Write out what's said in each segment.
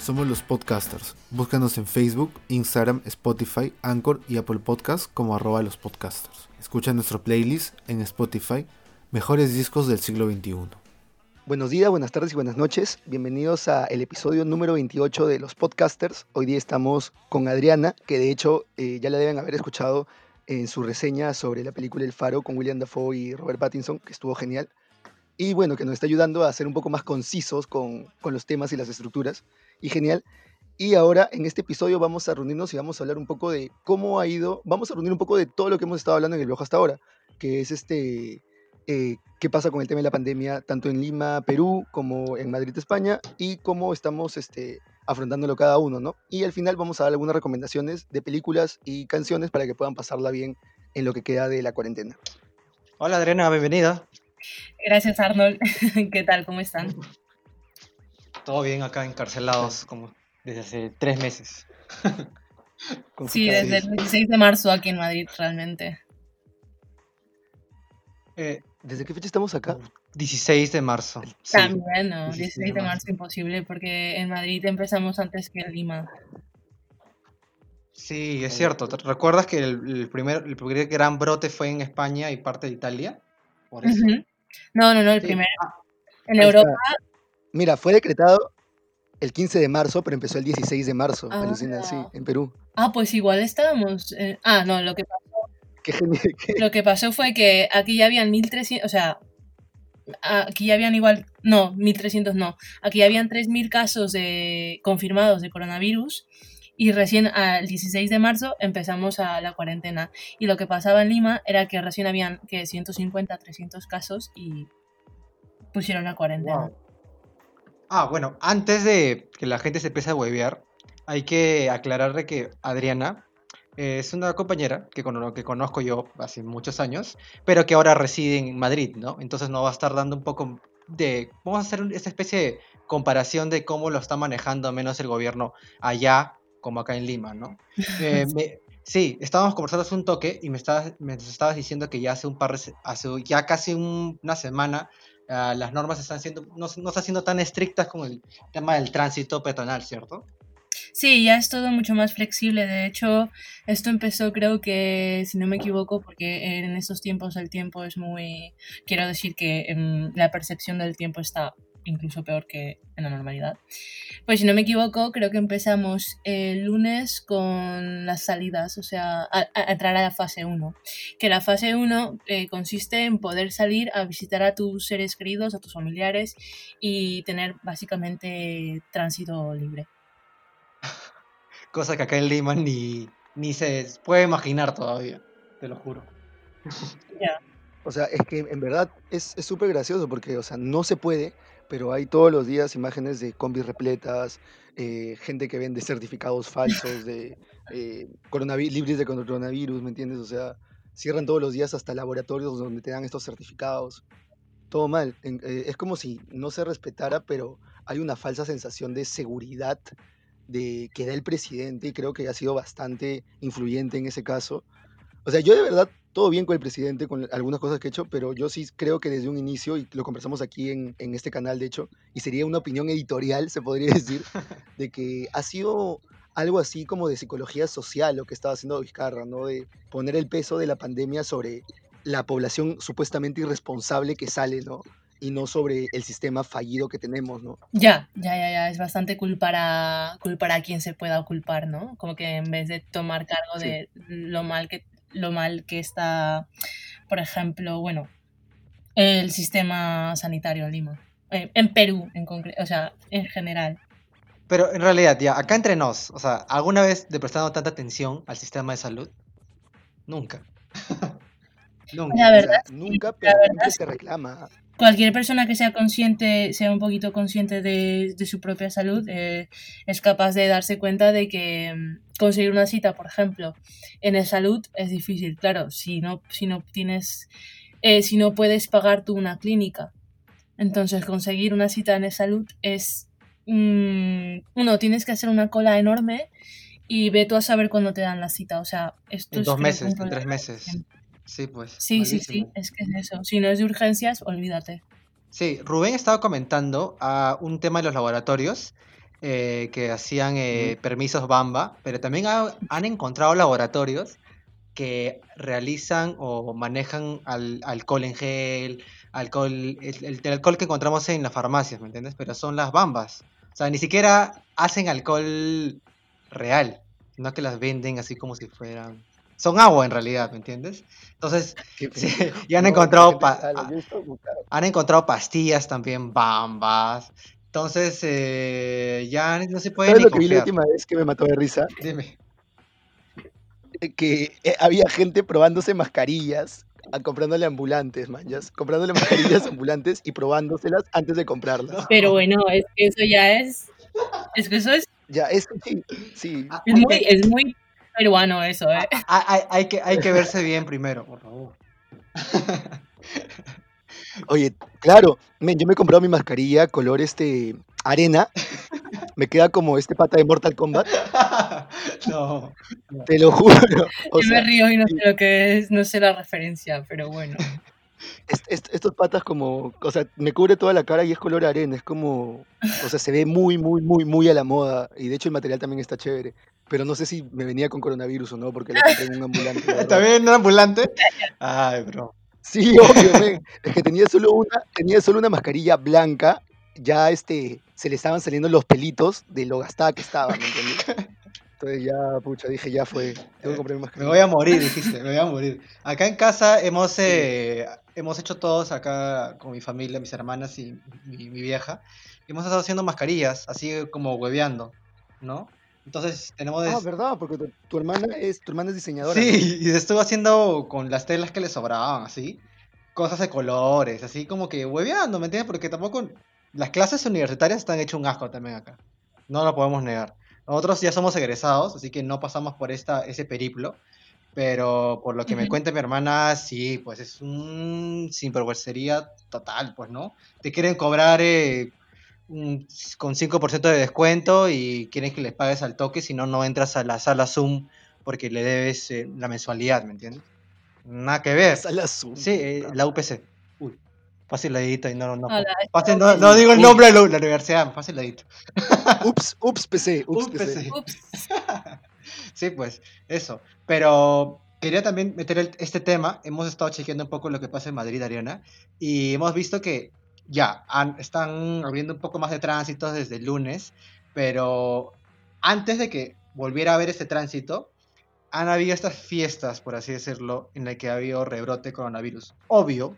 Somos los podcasters. Búscanos en Facebook, Instagram, Spotify, Anchor y Apple Podcasts como arroba los podcasters. Escucha nuestro playlist en Spotify, Mejores Discos del Siglo XXI. Buenos días, buenas tardes y buenas noches. Bienvenidos a el episodio número 28 de los podcasters. Hoy día estamos con Adriana, que de hecho eh, ya la deben haber escuchado en su reseña sobre la película El Faro con William Dafoe y Robert Pattinson, que estuvo genial. Y bueno, que nos está ayudando a ser un poco más concisos con, con los temas y las estructuras. Y genial. Y ahora en este episodio vamos a reunirnos y vamos a hablar un poco de cómo ha ido, vamos a reunir un poco de todo lo que hemos estado hablando en el blog hasta ahora, que es este, eh, qué pasa con el tema de la pandemia, tanto en Lima, Perú, como en Madrid, España, y cómo estamos este, afrontándolo cada uno, ¿no? Y al final vamos a dar algunas recomendaciones de películas y canciones para que puedan pasarla bien en lo que queda de la cuarentena. Hola Adriana, bienvenida. Gracias Arnold. ¿Qué tal? ¿Cómo están? Todo bien acá encarcelados como desde hace tres meses. sí, desde el 16 de marzo aquí en Madrid realmente. Eh, ¿Desde qué fecha estamos acá? 16 de marzo. También, no, 16, de marzo imposible porque en Madrid empezamos antes que en Lima. Sí, es cierto. ¿Recuerdas que el, primer, el primer gran brote fue en España y parte de Italia? No, no, no, el primero. Ah, en Europa. Mira, fue decretado el 15 de marzo, pero empezó el 16 de marzo, ah. sí, en Perú. Ah, pues igual estábamos. Ah, no, lo que pasó. Lo que pasó fue que aquí ya habían 1300, o sea, aquí ya habían igual, no, 1300 no, aquí ya habían 3000 casos de, confirmados de coronavirus y recién al 16 de marzo empezamos a la cuarentena. Y lo que pasaba en Lima era que recién habían que 150, 300 casos y pusieron la cuarentena. Ah, bueno, antes de que la gente se empiece a huevear, hay que aclararle que Adriana es una compañera que, que conozco yo hace muchos años, pero que ahora reside en Madrid, ¿no? Entonces nos va a estar dando un poco de... Vamos a hacer esta especie de comparación de cómo lo está manejando menos el gobierno allá como acá en Lima, ¿no? Eh, sí, estábamos conversando hace un toque y me estabas, me estabas diciendo que ya hace un par hace ya casi una semana ah, las normas están siendo, no, no están siendo tan estrictas con el tema del tránsito peatonal, ¿cierto? Sí, ya es todo mucho más flexible. De hecho, esto empezó creo que, si no me equivoco, porque en estos tiempos el tiempo es muy... Quiero decir que em, la percepción del tiempo está incluso peor que en la normalidad. Pues si no me equivoco, creo que empezamos el lunes con las salidas, o sea, a, entrar a la fase 1. Que la fase 1 eh, consiste en poder salir a visitar a tus seres queridos, a tus familiares y tener básicamente tránsito libre. Cosa que acá en Lima ni, ni se puede imaginar todavía, te lo juro. O sea, es que en verdad es súper gracioso porque, o sea, no se puede, pero hay todos los días imágenes de combis repletas, eh, gente que vende certificados falsos de eh, coronavirus, libres de coronavirus, ¿me entiendes? O sea, cierran todos los días hasta laboratorios donde te dan estos certificados. Todo mal. Eh, es como si no se respetara, pero hay una falsa sensación de seguridad de que da el presidente y creo que ha sido bastante influyente en ese caso. O sea, yo de verdad todo bien con el presidente, con algunas cosas que he hecho, pero yo sí creo que desde un inicio, y lo conversamos aquí en, en este canal, de hecho, y sería una opinión editorial, se podría decir, de que ha sido algo así como de psicología social lo que estaba haciendo Vizcarra, ¿no? De poner el peso de la pandemia sobre la población supuestamente irresponsable que sale, ¿no? Y no sobre el sistema fallido que tenemos, ¿no? Ya, ya, ya, ya. Es bastante culpar a, culpar a quien se pueda culpar, ¿no? Como que en vez de tomar cargo de lo mal que lo mal que está, por ejemplo, bueno, el sistema sanitario en Lima. Eh, en Perú, en concreto, o sea, en general. Pero en realidad, ya, acá entre nos, o sea, ¿alguna vez le prestado tanta atención al sistema de salud? Nunca. nunca. La verdad, nunca, pero se reclama cualquier persona que sea consciente, sea un poquito consciente de, su propia salud, eh, es capaz de darse cuenta de que mm, conseguir una cita, por ejemplo, en el salud es difícil. Claro, si no, si no tienes, eh, si no puedes pagar tú una clínica, entonces conseguir una cita en el salud es, mm, uno, tienes que hacer una cola enorme y ve tú a saber cuándo te dan la cita. O sea, esto en es... Dos meses, tres meses. Sí, pues. Sí, sí, sí, es que es eso. Si no es de urgencias, olvídate. Sí, Rubén estaba comentando a un tema de los laboratorios eh, que hacían eh, permisos Bamba, pero también han encontrado laboratorios que realizan o manejan alcohol en gel, alcohol, el, alcohol que encontramos en las farmacias, ¿me entiendes? Pero son las bambas. O sea, ni siquiera hacen alcohol real, sino que las venden así como si fueran... Son agua en realidad, ¿me entiendes? Entonces, y han encontrado han encontrado pastillas también, bambas. Entonces, eh, ya no se puede ¿Sabes lo que vi la última vez que me mató de risa? Dime. Que eh, había gente probándose mascarillas, comprándole ambulantes, manjas, comprándole mascarillas ambulantes y probándoselas antes de comprarlas. Pero bueno, es que eso ya es, es que eso es... Ya, es sí, sí. Es muy, es muy peruano eso, ¿eh? Hay, hay, que, hay que verse bien primero, por favor. Oye, claro, yo me he comprado mi mascarilla color este arena. Me queda como este pata de Mortal Kombat. No. Te lo juro. yo me río y no sé lo que es, no sé la referencia, pero bueno. estos patas como, o sea, me cubre toda la cara y es color arena, es como, o sea, se ve muy, muy, muy, muy a la moda y de hecho el material también está chévere, pero no sé si me venía con coronavirus o no porque lo compré en un ambulante. ¿También en un ambulante? Ay, bro. Sí, obvio, Es que tenía solo una, tenía solo una mascarilla blanca, ya este, se le estaban saliendo los pelitos de lo gastada que estaba, ¿me entiendes? Entonces ya, pucha, dije, ya fue, tengo que comprar mi mascarilla. Me voy a morir, dijiste, me voy a morir. Acá en casa hemos, eh, hemos hecho todos, acá con mi familia, mis hermanas y mi, mi vieja, hemos estado haciendo mascarillas, así como hueveando, ¿no? Entonces tenemos... Ah, ¿verdad? Porque tu, hermana es, tu hermana es diseñadora. Sí, y estuvo haciendo con las telas que le sobraban, así, cosas de colores, así como que hueveando, ¿me entiendes? Porque tampoco... Las clases universitarias están hechas un asco también acá. No lo podemos negar. Nosotros ya somos egresados, así que no pasamos por esta, ese periplo. Pero por lo que me cuenta mi hermana, sí, pues es un sinvergüencería total, pues, ¿no? Te quieren cobrar eh, con 5% de descuento y quieren que les pagues al toque, si no, no entras a la sala Zoom porque le debes eh, la mensualidad, ¿me entiendes? Nada que ver. Sala Zoom. Sí, eh, la UPC. Uy, fácil ladito y no, no, no. no, digo el nombre de la, universidad, fácil ladito. ups, ups, PC, ups, PC. sí, pues, eso. Pero quería también meter este tema. Hemos estado chequeando un poco lo que pasa en Madrid, Ariana, y hemos visto que ya, están abriendo un poco más de tránsito desde el lunes, pero antes de que volviera a haber este tránsito, han habido estas fiestas, por así decirlo, en las que ha habido rebrote coronavirus. Obvio,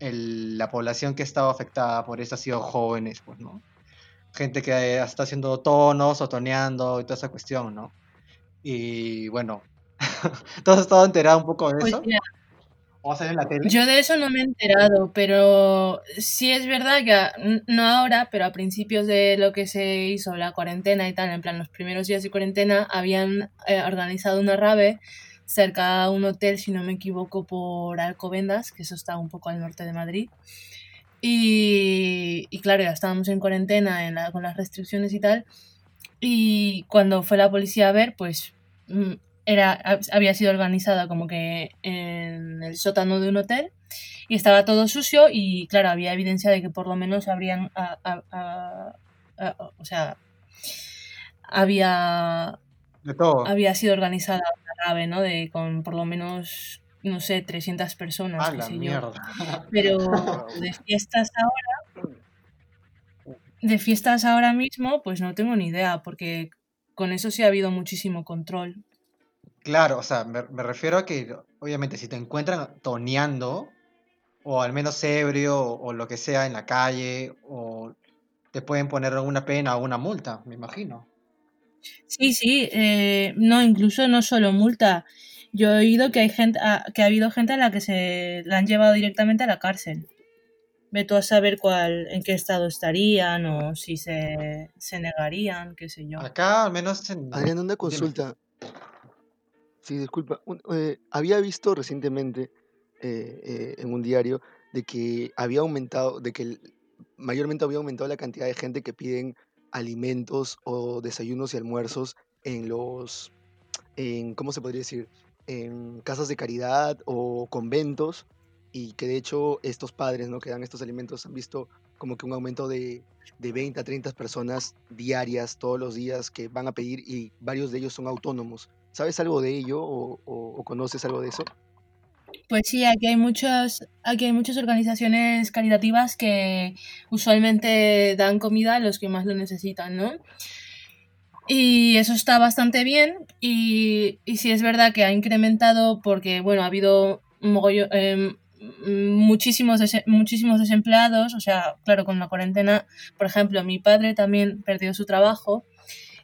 la población que estaba afectada por esto ha sido jóvenes, pues, ¿no? Gente que está haciendo tonos, otoneando y toda esa cuestión, ¿no? Y bueno, ¿tú has estado enterado un poco de pues Yo de eso no me he enterado, pero sí es verdad que, no ahora, pero a principios de lo que se hizo la cuarentena y tal, en plan los primeros días de cuarentena, habían eh, organizado una rave cerca de un hotel, si no me equivoco, por Alcobendas, que eso está un poco al norte de Madrid. Y, claro, ya estábamos en cuarentena en con las restricciones y tal. Y cuando fue la policía a ver, pues mm, era, había sido organizada como que en el sótano de un hotel y estaba todo sucio y claro, había evidencia de que por lo menos habrían, o sea, había, había sido organizada una nave, ¿no? De, con por lo menos, no sé, 300 personas. Pero de fiestas ahora, de fiestas ahora mismo, pues no tengo ni idea, porque con eso sí ha habido muchísimo control. Claro, o sea, me, refiero a que, obviamente, si te encuentran toneando, o al menos ebrio, o, lo que sea en la calle, o te pueden poner alguna pena o una multa, me imagino. Sí, sí, eh, no, incluso no solo multa. Yo he oído que hay gente, ah, que ha habido gente a la que se la han llevado directamente a la cárcel. Ve tú a saber cuál, en qué estado estarían o si se, negarían, qué sé yo. Acá al menos en... Adrián, una consulta. Sí, disculpa. Eh, había visto recientemente eh, eh, en un diario de que había aumentado, de que mayormente había aumentado la cantidad de gente que piden alimentos o desayunos y almuerzos en los, en, ¿cómo se podría decir? En casas de caridad o conventos y que de hecho estos padres ¿no? que dan estos alimentos han visto como que un aumento de, de 20 a 30 personas diarias, todos los días, que van a pedir y varios de ellos son autónomos. ¿Sabes algo de ello o, conoces algo de eso? Pues sí, aquí hay muchas, aquí hay muchas organizaciones caritativas que usualmente dan comida a los que más lo necesitan, ¿no? Y eso está bastante bien y, y sí es verdad que ha incrementado porque, bueno, ha habido em, muchísimos, muchísimos desempleados, o sea, claro, con la cuarentena, por ejemplo, mi padre también perdió su trabajo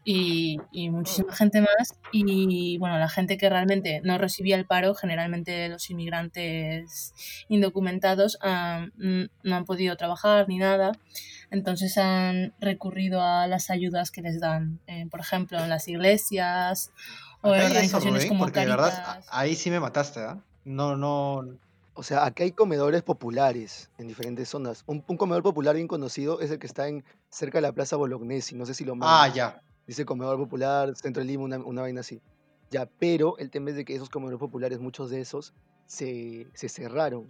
y, muchísima gente más. Y bueno, la gente que realmente no recibía el paro, generalmente los inmigrantes indocumentados, no han podido trabajar ni nada. Entonces han recurrido a las ayudas que les dan, eh, por ejemplo, en las iglesias o en organizaciones como Porque verdad, ahí sí me mataste, ¿eh? No, no. O sea, aquí hay comedores populares en diferentes zonas. Un, comedor popular bien conocido es el que está en cerca de la Plaza Bolognesi. No sé si lo Ah, ya. Dice comedor popular, centro de Lima, una, una, vaina así. Ya, pero el tema es de que esos comedores populares, muchos de esos, se, se cerraron.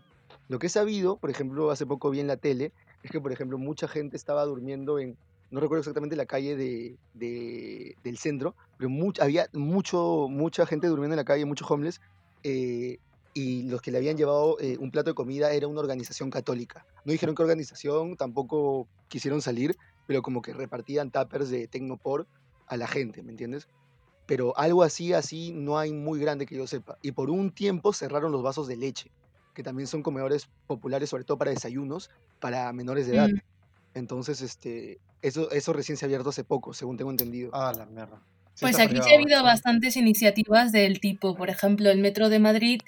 Lo que he sabido, por ejemplo, hace poco vi en la tele, es que, por ejemplo, mucha gente estaba durmiendo en, no recuerdo exactamente la calle de, de, del centro, pero había mucho, mucha gente durmiendo en la calle, muchos homeless, eh, y los que le habían llevado eh, un plato de comida era una organización católica. No dijeron qué organización, tampoco quisieron salir, pero como que repartían tappers de Tecnopor a la gente, ¿me entiendes? Pero algo así, así no hay muy grande que yo sepa. Y por un tiempo cerraron los vasos de leche, que también son comedores populares, sobre todo para desayunos, para menores de edad. Mm. Entonces, este, eso, eso recién se ha abierto hace poco, según tengo entendido. Ah, la mierda. pues aquí sí ha habido bastantes iniciativas del tipo, por ejemplo, el Metro de Madrid,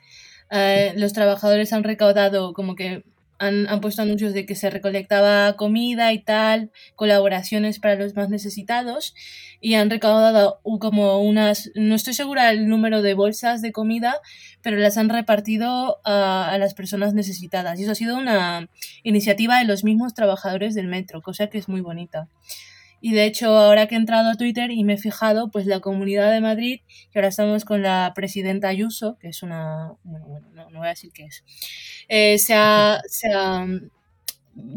eh, los trabajadores han recaudado como que han, han, puesto anuncios de que se recolectaba comida y tal, colaboraciones para los más necesitados y han recaudado como unas, no estoy segura el número de bolsas de comida, pero las han repartido a, a las personas necesitadas. Y eso ha sido una iniciativa de los mismos trabajadores del metro, cosa que es muy bonita. Y de hecho, ahora que he entrado a Twitter y me he fijado, pues la Comunidad de Madrid, que ahora estamos con la presidenta Ayuso, que es una... Bueno, bueno no, voy a decir qué es. Eh, se, ha, se, ha,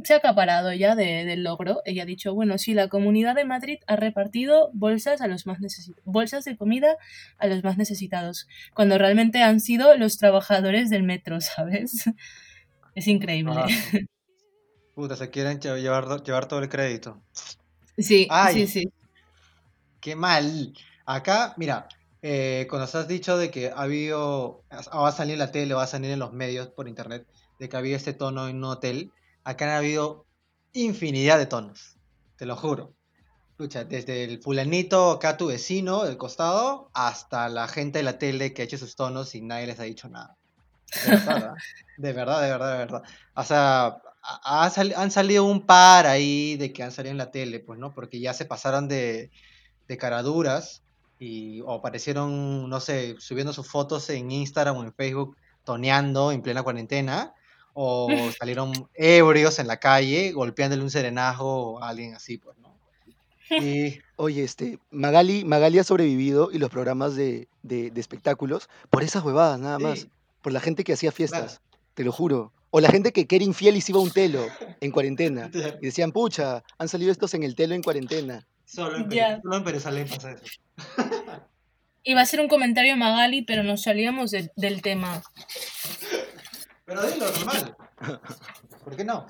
se, ha, acaparado ya de, del logro. Ella ha dicho, bueno, sí, la Comunidad de Madrid ha repartido bolsas, a los más bolsas de comida a los más necesitados, cuando realmente han sido los trabajadores del metro, ¿sabes? Es increíble. Ah. puta, se quieren llevar, llevar todo el crédito. Sí, sí, sí. Qué mal. Acá, mira, eh, cuando has dicho de que ha habido, va a salir en la tele, va a salir en los medios por internet, de que había este tono en un hotel, acá han habido infinidad de tonos, te lo juro. Escucha, desde el fulanito, acá tu vecino, del costado, hasta la gente de la tele que ha hecho sus tonos y nadie les ha dicho nada. De verdad, ¿ah? de verdad, de verdad, de verdad. O sea, han salido un par ahí de que han salido en la tele, pues, ¿no? Porque ya se pasaron de, de caraduras y o aparecieron, no sé, subiendo sus fotos en Instagram o en Facebook toneando en plena cuarentena, o salieron ebrios en la calle golpeándole un serenajo a alguien así, pues, ¿no? Y... Oye, este, Magali, Magali ha sobrevivido y los programas de, de, espectáculos por esas huevadas, nada más. Por la gente que hacía fiestas, te lo juro. O la gente que, era infiel y se iba a un telo en cuarentena. Y decían, pucha, han salido estos en el telo en cuarentena. Solo en, yeah. pasa eso. Iba a ser un comentario Magali, pero nos salíamos del tema. Pero dilo, normal. ¿Por qué no?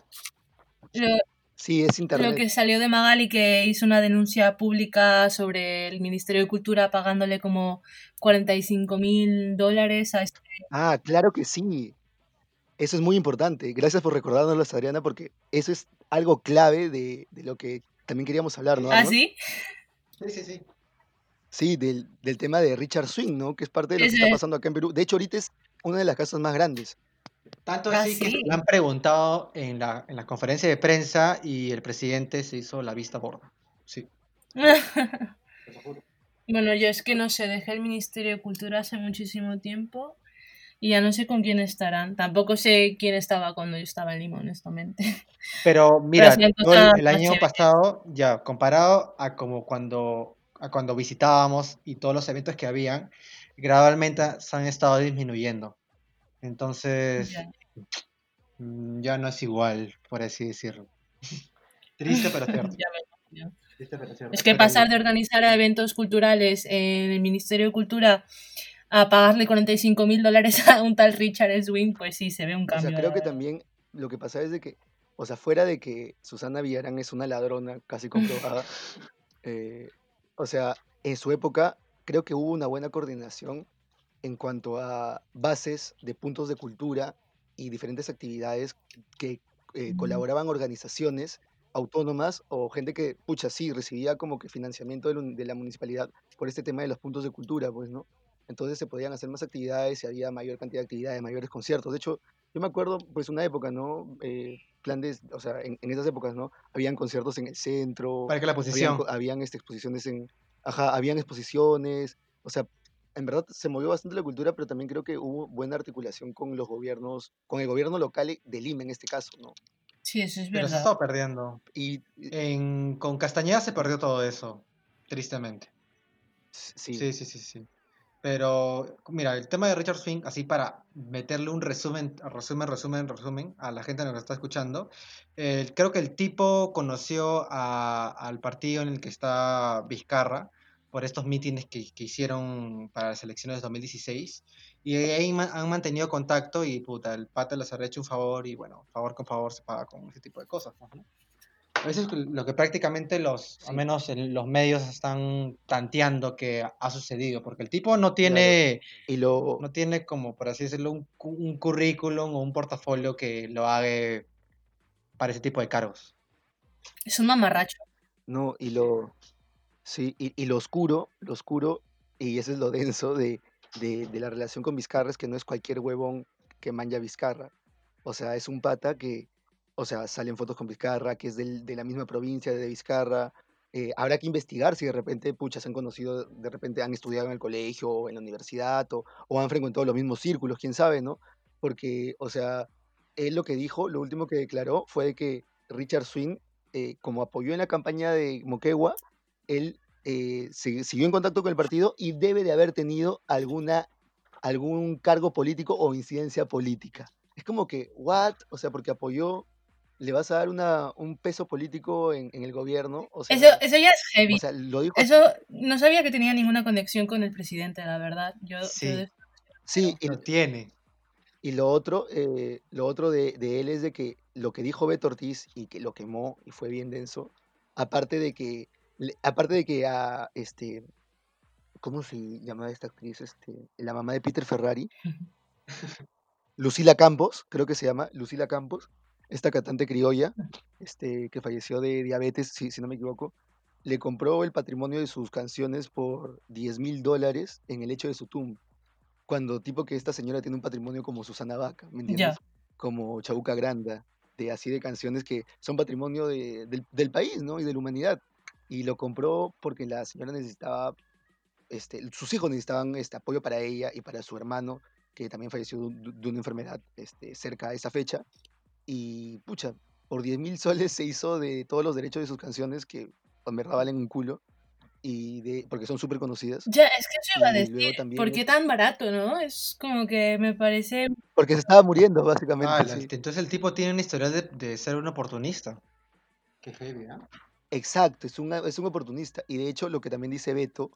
sí, es internet. Lo que salió de Magali, que hizo una denuncia pública sobre el Ministerio de Cultura pagándole como 45 mil dólares a este... Ah, claro que sí. Eso es muy importante. Gracias por recordárnoslo, Adriana, porque eso es algo clave de, lo que también queríamos hablar, ¿no? ¿Ah, sí? Sí, sí, sí. Sí, del, tema de Richard Swing, ¿no? Que es parte de lo que está pasando acá en Perú. De hecho, ahorita es una de las casas más grandes. Tanto así ah, que le han preguntado en la, en la conferencia de prensa y el presidente se hizo la vista borda. Sí. bueno, yo es que no sé, dejé el Ministerio de Cultura hace muchísimo tiempo y ya no sé con quién estarán. Tampoco sé quién estaba cuando yo estaba en Lima, honestamente. Pero mira, el, año pasado, ya comparado a como cuando, a cuando visitábamos y todos los eventos que habían, gradualmente se han estado disminuyendo. Entonces, mm, ya no es igual, por así decirlo. Triste pero cierto. Es que pasar de organizar eventos culturales en el Ministerio de Cultura a pagarle 45 mil dólares a un tal Richard Swing, pues sí, se ve un cambio. O sea, creo que también lo que pasa es de que, o sea, fuera de que Susana Villarán es una ladrona casi comprobada, eh, o sea, en su época creo que hubo una buena coordinación en cuanto a bases de puntos de cultura y diferentes actividades que eh, colaboraban organizaciones autónomas o gente que, pucha, sí, recibía como que financiamiento de, la municipalidad por este tema de los puntos de cultura, pues, ¿no? Entonces se podían hacer más actividades y había mayor cantidad de actividades, mayores conciertos. De hecho, yo me acuerdo, pues, una época, ¿no? Eh, plan de, o sea, en, esas épocas, ¿no? Habían conciertos en el centro. Para que la posición. Habían, este, exposiciones en, ajá, habían exposiciones. O sea, en verdad se movió bastante la cultura, pero también creo que hubo buena articulación con los gobiernos, con el gobierno local de Lima en este caso, ¿no? Sí, eso es verdad. Pero se estaba perdiendo. Y en, con Castañeda se perdió todo eso, tristemente. Sí. Sí, sí, sí, sí. Pero, mira, el tema de Richard Swing, así para meterle un resumen, resumen, resumen, resumen a la gente que nos está escuchando, creo que el tipo conoció al partido en el que está Vizcarra por estos mítines que, que hicieron para las elecciones de 2016 y ahí han mantenido contacto y puta, el pata les ha hecho un favor y bueno, favor con favor se paga con ese tipo de cosas. ¿no? Eso es lo que prácticamente los, al menos en los medios están tanteando que ha sucedido, porque el tipo no tiene, y lo... no tiene como, por así decirlo, un, un currículum o un portafolio que lo haga para ese tipo de cargos. Es un mamarracho. No, y lo, sí, y, y lo oscuro, lo oscuro, y eso es lo denso de de, la relación con Vizcarra es que no es cualquier huevón que manja Vizcarra. O sea, es un pata que, o sea, salen fotos con Vizcarra, que es de la misma provincia de Vizcarra. Eh, habrá que investigar si de repente, pucha, se han conocido, de repente han estudiado en el colegio o en la universidad o, han frecuentado los mismos círculos, quién sabe, ¿no? Porque, o sea, él lo que dijo, lo último que declaró fue que Richard Swing, eh, como apoyó en la campaña de Moquegua, él eh, siguió en contacto con el partido y debe de haber tenido alguna, algún cargo político o incidencia política. Es como que, ¿what? O sea, porque apoyó, le vas a dar una, un peso político en, el gobierno. O eso, eso ya es heavy. Eso no sabía que tenía ninguna conexión con el presidente, la verdad. Yo, sí, sí y, lo tiene. Y lo otro, eh, lo otro de, de, él es de que lo que dijo Beto Ortiz y que lo quemó y fue bien denso, aparte de que aparte de que a este, ¿cómo se llama esta actriz? Este, la mamá de Peter Ferrari, Lucila Campos, creo que se llama, Lucila Campos, esta cantante criolla, este, que falleció de diabetes, si, si no me equivoco, le compró el patrimonio de sus canciones por 10 mil dólares en el hecho de su tumba. Cuando tipo que esta señora tiene un patrimonio como Susana Vaca, ¿me entiendes? Como Chabuca Granda, de así de canciones que son patrimonio del, del, país, ¿no? Y de la humanidad y lo compró porque la señora necesitaba, este, sus hijos necesitaban este apoyo para ella y para su hermano, que también falleció de, una enfermedad este, cerca de esa fecha. Y pucha, por 10 mil soles se hizo de todos los derechos de sus canciones, que en verdad valen un culo, y de, porque son súper conocidas. Ya, es que eso iba a decir, ¿por qué tan barato, no? Es como que me parece... Porque se estaba muriendo, básicamente. Ah, entonces el tipo tiene una historia de, de ser un oportunista. Qué heavy, ¿no? Exacto, es un, es un oportunista. Y de hecho, lo que también dice Beto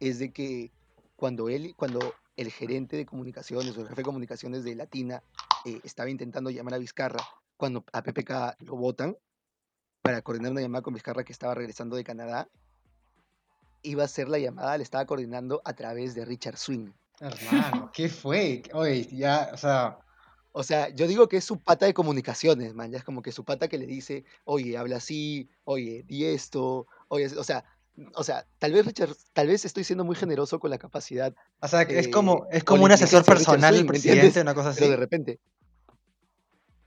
es de que cuando él, cuando el gerente de comunicaciones o el jefe de comunicaciones de Latina eh, estaba intentando llamar a Vizcarra, cuando a PPK lo votan para coordinar una llamada con Vizcarra que estaba regresando de Canadá, iba a ser la llamada, le estaba coordinando a través de Richard Swing. Hermano, ¿qué fue? Oye, ya, o sea, o sea, yo digo que es su pata de comunicaciones, man. Ya es como que su pata que le dice, oye, habla así, oye, di esto, oye, o sea, o sea, tal vez Richard, tal vez estoy siendo muy generoso con la capacidad. O sea, es como, es como un asesor personal del presidente, una cosa así. Pero de repente,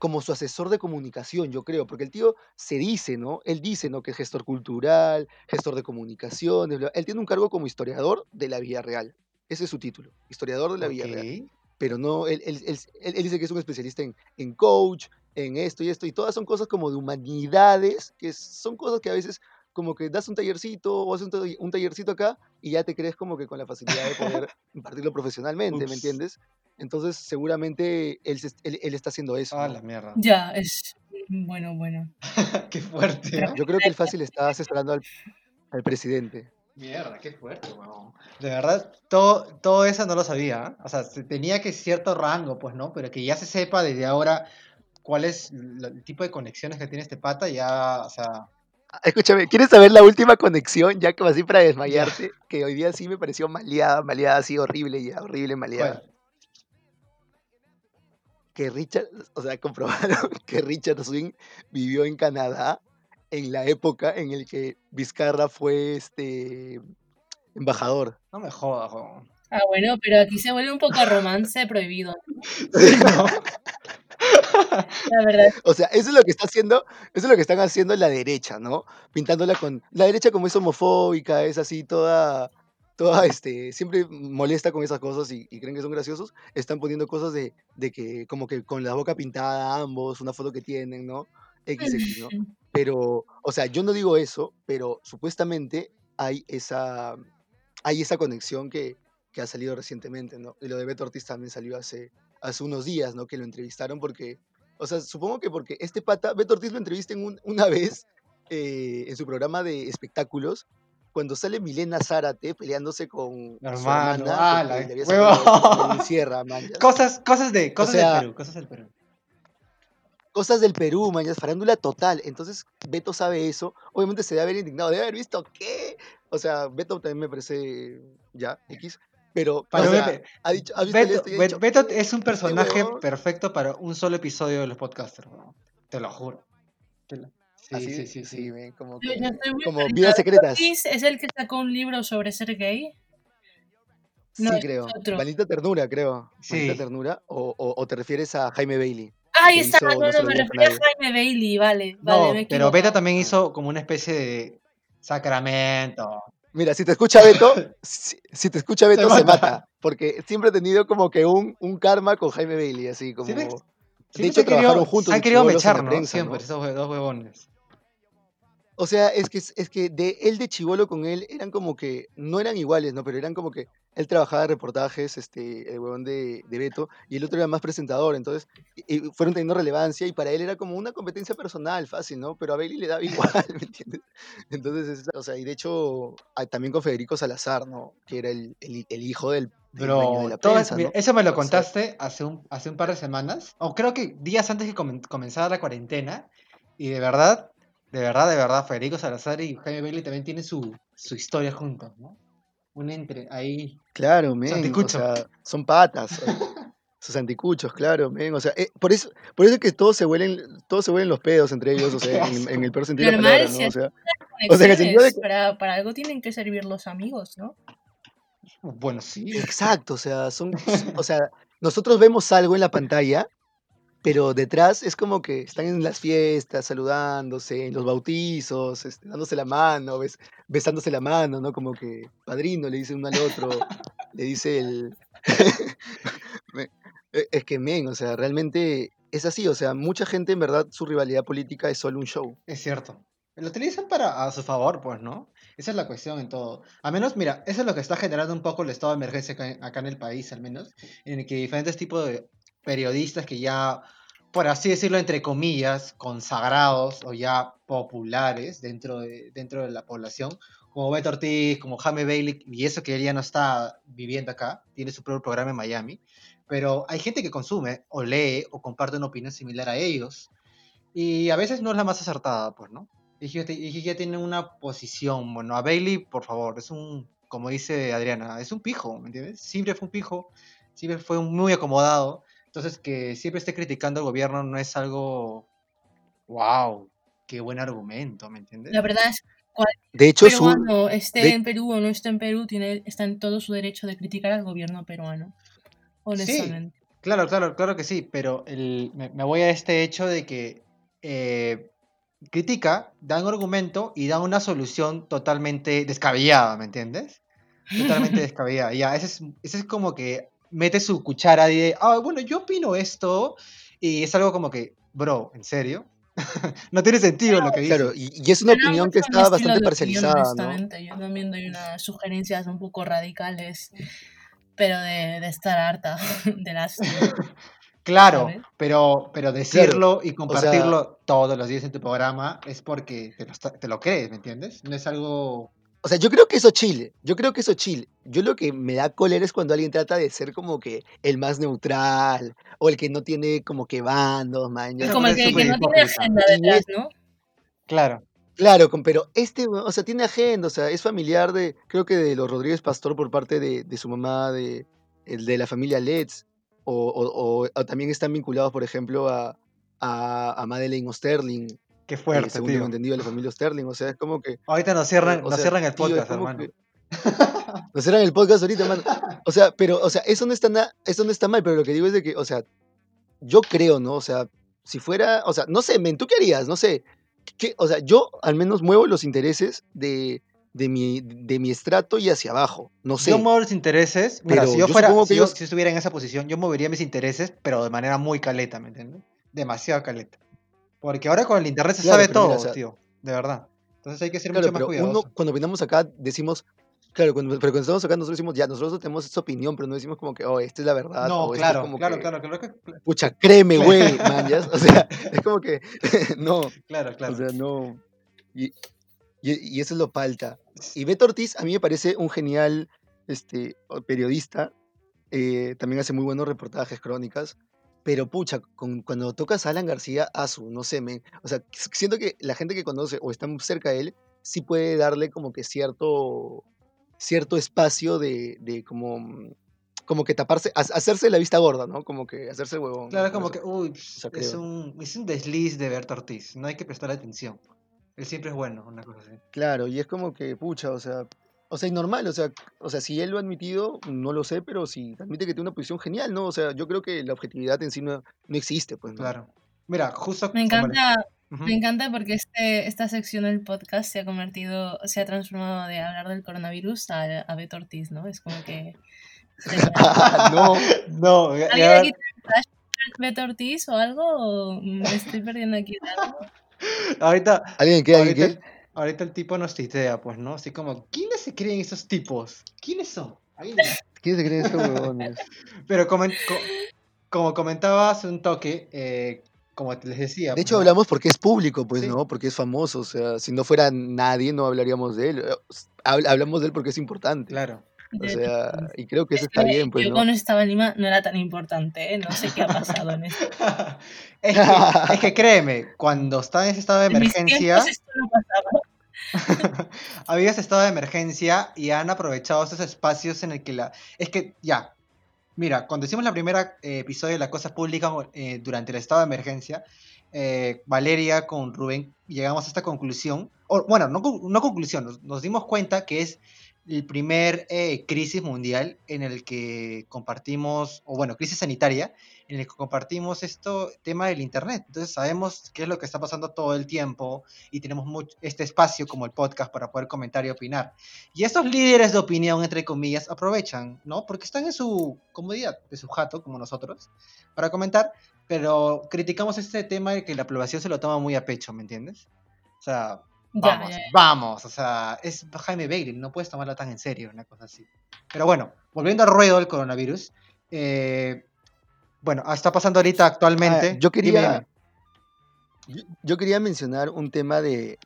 como su asesor de comunicación, yo creo, porque el tío se dice, ¿no? Él dice, ¿no? Que es gestor cultural, gestor de comunicaciones, él tiene un cargo como historiador de la Vía Real. Ese es su título, historiador de la Vía Real pero no, él, él, él, dice que es un especialista en, en, coach, en esto y esto, y todas son cosas como de humanidades, que son cosas que a veces como que das un tallercito o haces un, un tallercito acá y ya te crees como que con la facilidad de poder impartirlo profesionalmente, ¿me entiendes? Entonces, seguramente él, él, él está haciendo eso. Ah, ¿no? la mierda. Ya, es bueno, bueno. Qué fuerte. Pero- ¿no? Yo creo que el fácil está asesorando al, al presidente. Mierda, qué fuerte, weón. De verdad, todo, todo eso no lo sabía. ¿eh? O sea, se tenía que cierto rango, pues, ¿no? Pero que ya se sepa desde ahora cuál es el tipo de conexiones que tiene este pata, ya, o sea, Escúchame, ¿quieres saber la última conexión? Ya que así para desmayarte, que hoy día sí me pareció maleada, maleada así horrible ya, horrible maleada. Que Richard, o sea, comprobaron que Richard Swing vivió en Canadá en la época en el que Vizcarra fue este embajador. No me jodas. Ah, bueno, pero aquí se vuelve un poco romance prohibido. Sí, ¿no? La verdad. O sea, eso es lo que está haciendo, eso es lo que están haciendo la derecha, ¿no? Pintándola con la derecha como es homofóbica, es así toda toda este siempre molesta con esas cosas y, y creen que son graciosos, están poniendo cosas de, de que como que con la boca pintada ambos, una foto que tienen, ¿no? XX, ¿no? Pero, o sea, yo no digo eso, pero supuestamente hay esa hay esa conexión que, que ha salido recientemente, ¿no? Y lo de Beto Ortiz también salió hace, hace unos días, ¿no? Que lo entrevistaron porque, o sea, supongo que porque este pata, Beto Ortiz lo entrevista en un- una vez eh, en su programa de espectáculos, cuando sale Milena Zárate peleándose con su Hermano, hermana, ah, la le Sierra. Cosas, cosas de, cosas sea- del Perú, cosas del Perú. Cosas del Perú, mañas, farándula total. Entonces, Beto sabe eso. Obviamente se debe haber indignado, debe haber visto qué. O sea, Beto también me parece ya, X. Pero, Para o sea, ha dicho, ha visto Beto, esto y ha Be- dicho, Beto es un personaje perfecto para un solo episodio de los podcasters. Te lo juro. Te lo- Sí, así, sí, sí, sí. como, vidas secretas. Es el que sacó un libro sobre ser gay. No, sí, creo. Maldita ternura, creo. Sí. ternura. O, o- o te refieres a Jaime Bailey. Ahí que está, hizo no, No me refería a. Jaime Bailey, vale. No, vale, me pero Beta también hizo como una especie de sacramento. Mira, si te escucha Beto, si, si te escucha Beto, se mata. mata. Porque siempre ha tenido como que un, un karma con Jaime Bailey, así como. Siempre- de hecho, se han querido- trabajaron juntos. Han querido chibolos en la mechar, ¿no? prensa, Siempre, ¿no? esos dos huevones. O sea, es que, es que de él de chivolo con él eran como que, no eran iguales, ¿no? Pero eran como que él trabajaba de reportajes, este, el huevón de, de Beto, y el otro era más presentador, entonces y- y fueron teniendo relevancia y para él era como una competencia personal, fácil, ¿no? Pero a Bailey le daba igual, ¿me entiendes? Entonces, es- o sea, y de hecho, ah, también con Federico Salazar, ¿no? Que era el, el- el hijo del, de Bro, la todo- prensa, eso me lo contaste hace un, hace un par de semanas, o creo que días antes que comen- comenzara la cuarentena, y de verdad, de verdad, de verdad, Federico Salazar y Jaime Bailey también tienen su, su historia juntos, ¿no? Un entre ahí. Claro, men, o sea, son patas. Sus anticuchos, claro, men. O sea, eh, por eso, por eso es que todos se huelen, todos se huelen los pedos entre ellos, o sea, en, en el peor sentido de la Normal, palabra, ¿no? O sea, o sea, conexiones, para, para algo tienen que servir los amigos, ¿no? Bueno, sí. Exacto, o sea, son, o sea, nosotros vemos algo en la pantalla, pero detrás es como que están en las fiestas, saludándose, en los bautizos, este, dándose la mano, bes- besándose la mano, ¿no? Como que padrino le dice uno al otro, le dice el... E- es que, men, o sea, realmente es así, o sea, mucha gente en verdad su rivalidad política es solo un show. Es cierto. Lo utilizan para a su favor, pues, ¿no? Esa es la cuestión en todo. A menos, mira, eso es lo que está generando un poco el estado de emergencia acá, en- acá en el país, al menos, en el que diferentes tipos de periodistas que ya, por así decirlo, entre comillas, consagrados o ya populares dentro de, dentro de la población, como Beto Ortiz, como Jaime Bailey, y eso que él ya no está viviendo acá, tiene su propio programa en Miami, pero hay gente que consume o lee o comparte una opinión similar a ellos. Y a veces no es la más acertada, pues, ¿no? Y que, ya tiene una posición. Bueno, a Bailey, por favor, es un, como dice Adriana, es un pijo, ¿me entiendes? Siempre fue un pijo, siempre fue muy acomodado. Entonces, que siempre esté criticando al gobierno no es algo. ¡Wow! ¡Qué buen argumento! ¿me entiendes? La verdad es De hecho, su... peruano, esté de- en Perú o no esté en Perú, tiene, está en todo su derecho de criticar al gobierno peruano. Honestamente. Claro, claro, claro que sí, pero el- me, me voy a este hecho de que eh, critica, da un argumento y da una solución totalmente descabellada, ¿me entiendes? Totalmente descabellada. Ya, ese es, ese es como que mete su cuchara y de, ah, bueno, yo opino esto, y es algo como que, bro, ¿en serio? no tiene sentido lo que dice. Claro, y, y es una opinión que está bastante parcializada, ¿no? Yo también doy unas sugerencias un poco radicales, pero de, de estar harta de las... Claro, pero, pero decirlo y compartirlo todos los días en tu programa es porque te lo, te lo, crees, ¿me entiendes? No es algo... O sea, yo creo que eso chile, yo creo que eso chile. Yo lo que me da cólera es cuando alguien trata de ser como que el más neutral o el que no tiene como que bandos, man. Como el que, no tiene agenda detrás, ¿no? Claro. Claro, pero este, o sea, tiene agenda, o sea, es familiar de, creo que de los Rodríguez Pastor por parte de, de su mamá, de, de la familia Letts o, también están vinculados, por ejemplo, a, a, Madeleine Osterling. Qué fuerte, eh, según tengo entendido, la familia Osterling. O sea, es como que. Ahorita nos cierran, nos cierran el podcast, hermano. nos cierran el podcast ahorita, hermano. O sea, pero, o sea, eso no, está eso no está mal, pero lo que digo es de que, o sea, yo creo, ¿no? O sea, si fuera, o sea, no sé, men, ¿tú qué harías? No sé. ¿qué, o sea, yo al menos muevo los intereses de, de mi, de mi estrato y hacia abajo. No sé. Yo muevo los intereses. Mira, si yo, fuera, si, yo, si, estuviera en esa posición, yo movería mis intereses, pero de manera muy caleta, ¿me entiendes? Demasiado caleta. Porque ahora con el internet se sabe todo, tío. De verdad. Entonces hay que ser mucho más cuidadoso. Uno, cuando opinamos acá, decimos. Claro, cuando, pero cuando estamos acá, nosotros decimos, ya, nosotros tenemos esa opinión, pero no decimos como que, oh, esta es la verdad. No, claro, claro, claro, claro, que... Pucha, créeme, güey, man, O sea, es como que, no. Claro, claro. O sea, no. Y, y, eso es lo falta. Y Beto Ortiz a mí me parece un genial este, periodista. Eh, también hace muy buenos reportajes, crónicas. Pero pucha, con, cuando tocas a Alan García, su no sé, me, o sea, siento que la gente que conoce o está cerca de él, sí puede darle como que cierto, cierto espacio de, de como, como que taparse, hacerse la vista gorda, ¿no? Como que hacerse huevón. Claro, como que, uy, es, un, es un desliz de Beto Ortiz, no hay que prestar atención. Él siempre es bueno, una cosa así. Claro, y es como que, pucha, o sea, o sea, es normal, o sea, o sea, si él lo ha admitido, no lo sé, pero si admite que tiene una posición genial, ¿no? O sea, yo creo que la objetividad en sí no, existe, pues. Claro. Mira, justo... Me encanta, me encanta porque este, esta sección del podcast se ha convertido, se ha transformado de hablar del coronavirus a, a Beto Ortiz, ¿no? Es como que... no, no. ¿Alguien aquí Beto Ortiz o algo? ¿O me estoy perdiendo aquí algo? ahorita. ¿Alguien qué? ¿Alguien ahorita el tipo nos titea, pues, ¿no? Así como, ¿quiénes se creen esos tipos? ¿Quiénes son? ¿Quiénes se creen esos huevones? Pero como, como comentaba hace un toque, eh, como les decía. De pues, hecho, hablamos porque es público, pues, ¿no? Porque es famoso. O sea, si no fuera nadie, no hablaríamos de él. Hablamos de él porque es importante. Claro. O sea, y creo que eso está bien, pues. Yo cuando estaba en Lima no era tan importante, ¿eh? No sé qué ha pasado en esto. es, que, es, que, créeme, cuando estaba en ese estado de emergencia. Esto no pasaba. había ese estado de emergencia y han aprovechado esos espacios en el que la. Es que, ya. Mira, cuando hicimos la primera eh, episodio de la cosa pública eh, durante el estado de emergencia, eh, Valeria con Rubén llegamos a esta conclusión. O, bueno, no, no conclusión, nos dimos cuenta que es el primer eh, crisis mundial en el que compartimos, o bueno, crisis sanitaria, en el que compartimos esto tema del Internet. Entonces sabemos qué es lo que está pasando todo el tiempo y tenemos mucho, este espacio como el podcast para poder comentar y opinar. Y estos líderes de opinión, entre comillas, aprovechan, ¿no? Porque están en su comodidad, de su jato, como nosotros, para comentar, pero criticamos este tema de que la población se lo toma muy a pecho, ¿me entiendes? O sea, Vamos, vamos, o sea, es Jaime Bailey, no puedes tomarlo tan en serio, una cosa así. Pero bueno, volviendo al ruedo del coronavirus, eh, bueno, está pasando ahorita actualmente. Ah, yo quería, yo, quería mencionar un tema de,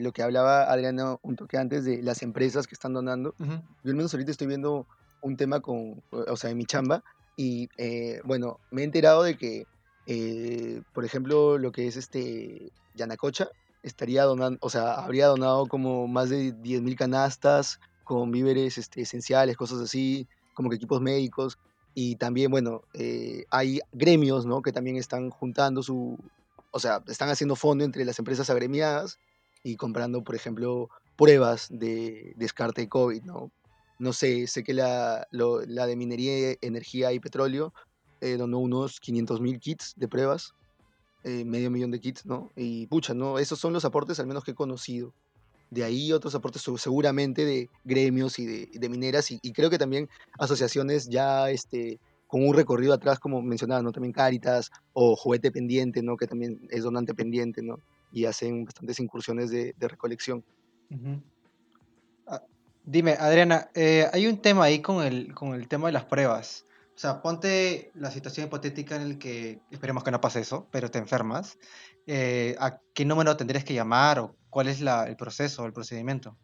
lo que hablaba Adriano un toque antes de las empresas que están donando. Yo al menos ahorita estoy viendo un tema con, o sea, en mi chamba, y eh, bueno, me he enterado de que, eh, por ejemplo, lo que es este Yanacocha, estaría donando, o sea, habría donado como más de 10.000 canastas con víveres este, esenciales, cosas así, como que equipos médicos. Y también, bueno, eh, hay gremios, ¿no? Que también están juntando su, o sea, están haciendo fondo entre las empresas agremiadas y comprando, por ejemplo, pruebas de descarte de COVID, ¿no? No sé, sé que la, la de minería, energía y petróleo eh, donó unos 500.000 kits de pruebas eh, medio millón de kits, ¿no? Y pucha, ¿no? Esos son los aportes al menos que he conocido. De ahí otros aportes seguramente de gremios y de, mineras y, creo que también asociaciones ya este, con un recorrido atrás, como mencionaba, ¿no? También Cáritas o Juguete Pendiente, ¿no? Que también es donante pendiente, ¿no? Y hacen bastantes incursiones de, recolección. Ah, dime, Adriana, eh, hay un tema ahí con el, con el tema de las pruebas. O sea, ponte la situación hipotética en la que, esperemos que no pase eso, pero te enfermas. Eh, ¿A qué número tendrías que llamar o cuál es la, el proceso, el procedimiento?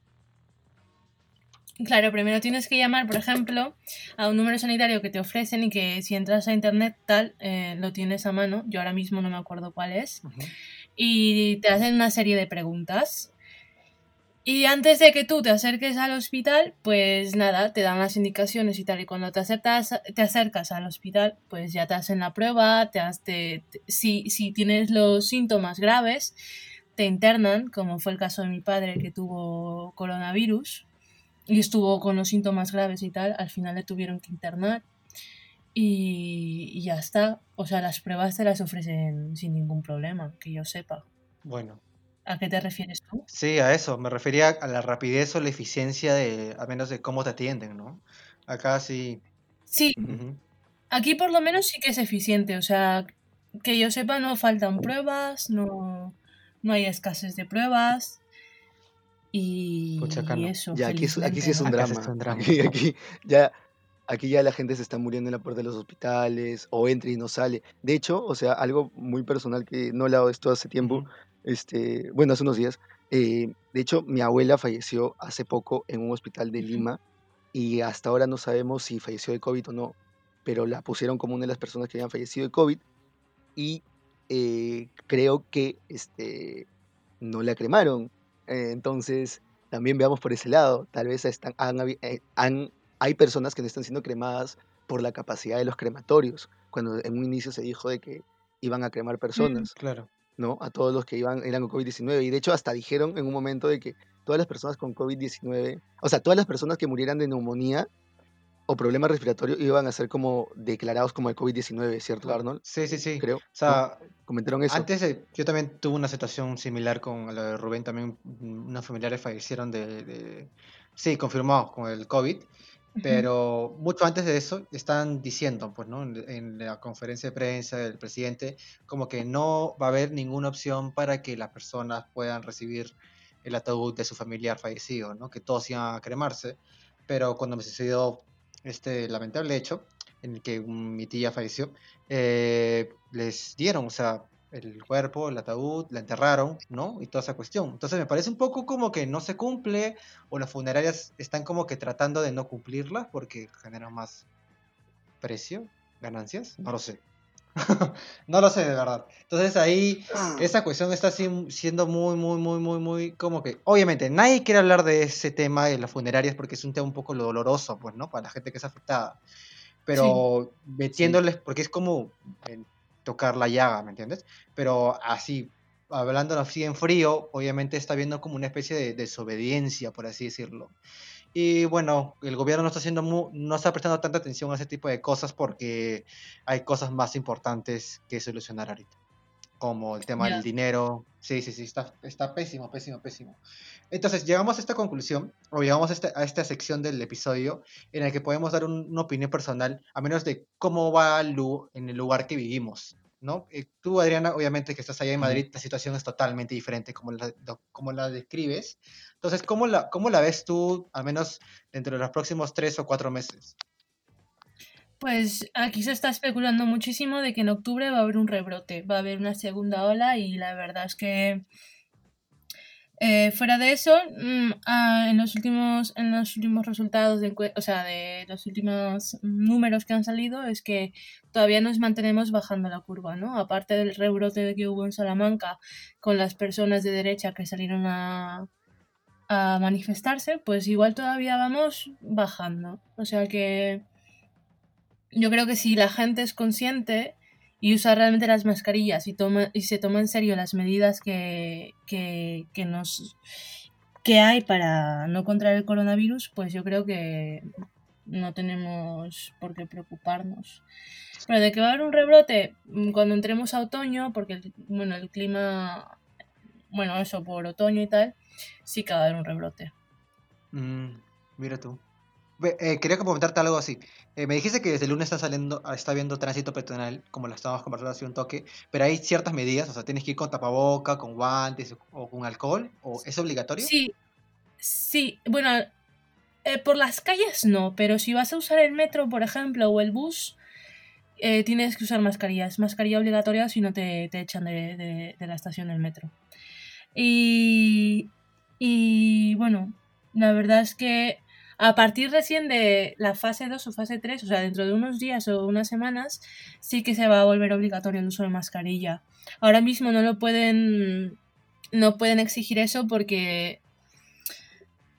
Claro, primero tienes que llamar, por ejemplo, a un número sanitario que te ofrecen y que si entras a internet tal, eh, lo tienes a mano. Yo ahora mismo no me acuerdo cuál es. Y te hacen una serie de preguntas. Y antes de que tú te acerques al hospital, pues nada, te dan las indicaciones y tal. Y cuando te, acercas, te acercas al hospital, pues ya te hacen la prueba, te, te, si, si tienes los síntomas graves, te internan, como fue el caso de mi padre que tuvo coronavirus y estuvo con los síntomas graves y tal, al final le tuvieron que internar y, ya está. O sea, las pruebas te las ofrecen sin ningún problema, que yo sepa. Bueno. ¿A qué te refieres tú? Sí, a eso. Me refería a la rapidez o la eficiencia de, al menos de cómo te atienden, ¿no? Acá sí. Sí. Aquí por lo menos sí que es eficiente. O sea, que yo sepa, no faltan pruebas, no, no hay escasez de pruebas. Y, eso. Ya, aquí, aquí sí es un drama. Aquí, ya, aquí ya la gente se está muriendo en la puerta de los hospitales o entra y no sale. De hecho, o sea, algo muy personal que no he hablado de esto hace tiempo, este, bueno, hace unos días. Eh, de hecho, mi abuela falleció hace poco en un hospital de Lima y hasta ahora no sabemos si falleció de COVID o no, pero la pusieron como una de las personas que habían fallecido de COVID y eh, creo que este, no la cremaron eh, entonces, también veamos por ese lado. Tal vez están, eh, han, hay personas que no están siendo cremadas por la capacidad de los crematorios, cuando en un inicio se dijo de que iban a cremar personas. claro. ¿No? A todos los que iban, eran con COVID-19. Y de hecho, hasta dijeron en un momento de que todas las personas con COVID-19, o sea, todas las personas que murieran de neumonía o problemas respiratorios iban a ser como declarados como el COVID-19, ¿cierto, Arnold? Sí, sí, sí. Creo. O sea, comentaron eso. Antes yo también tuve una situación similar con la de Rubén, también unos familiares fallecieron de, sí, confirmado con el COVID, pero mucho antes de eso están diciendo, pues, ¿no? En, la conferencia de prensa del presidente, como que no va a haber ninguna opción para que las personas puedan recibir el ataúd de su familiar fallecido, ¿no? Que todos iban a cremarse, pero cuando me sucedió este lamentable hecho en el que mi tía falleció, eh, les dieron, o sea, el cuerpo, el ataúd, la enterraron, ¿no? Y toda esa cuestión. Entonces me parece un poco como que no se cumple o las funerarias están como que tratando de no cumplirlas porque generan más precio, ganancias, no lo sé. no lo sé de verdad. Entonces ahí ah. esa cuestión está siendo muy, muy, muy, muy, muy como que, obviamente, nadie quiere hablar de ese tema de las funerarias porque es un tema un poco doloroso, pues, ¿no? Para la gente que es afectada. Pero metiéndoles, porque es como tocar la llaga, ¿me entiendes? Pero así, hablando así en frío, obviamente está viendo como una especie de desobediencia, por así decirlo. Y bueno, el gobierno no está haciendo no está prestando tanta atención a ese tipo de cosas porque hay cosas más importantes que solucionar ahorita. Como el tema del dinero. Sí, sí, sí, está, está pésimo, pésimo, pésimo. Entonces, llegamos a esta conclusión, o llegamos a, este, a esta sección del episodio, en el que podemos dar una opinión personal, a menos de cómo va Lu en el lugar que vivimos. ¿no? Eh, tú, Adriana, obviamente que estás allá en Madrid, la situación es totalmente diferente como la, como la describes. Entonces, ¿cómo la, ¿cómo la ves tú, al menos dentro de los próximos tres o cuatro meses? Pues aquí se está especulando muchísimo de que en octubre va a haber un rebrote, va a haber una segunda ola y la verdad es que eh, fuera de eso, mm, ah, en, los últimos, en los últimos resultados, o sea, de los últimos números que han salido, es que todavía nos mantenemos bajando la curva, ¿no? Aparte del rebrote que hubo en Salamanca con las personas de derecha que salieron a, a manifestarse, pues igual todavía vamos bajando. O sea que yo creo que si la gente es consciente y usa realmente las mascarillas y, toma, y se toma en serio las medidas que, que, que, nos que hay para no contraer el coronavirus, pues yo creo que no tenemos por qué preocuparnos. Pero de que va a haber un rebrote mm, cuando entremos a otoño, porque bueno, el clima, bueno, eso por otoño y tal, sí que va a haber un rebrote. Mm, mira tú. Eh, quería comentarte algo así. Eh, me dijiste que desde el lunes está saliendo, está viendo tránsito peatonal, como lo estábamos conversando hace un toque, pero hay ciertas medidas, o sea, tienes que ir con tapaboca, con guantes o con alcohol, o es obligatorio. Sí, sí, bueno, eh, por las calles no, pero si vas a usar el metro, por ejemplo, o el bus, tienes que usar mascarillas. Mascarilla obligatoria si no te, echan de, de, la estación del metro. Y, y bueno, la verdad es que a partir recién de la fase 2 o fase 3, o sea, dentro de unos días o unas semanas, sí que se va a volver obligatorio el uso de mascarilla. Ahora mismo no lo pueden no pueden exigir eso porque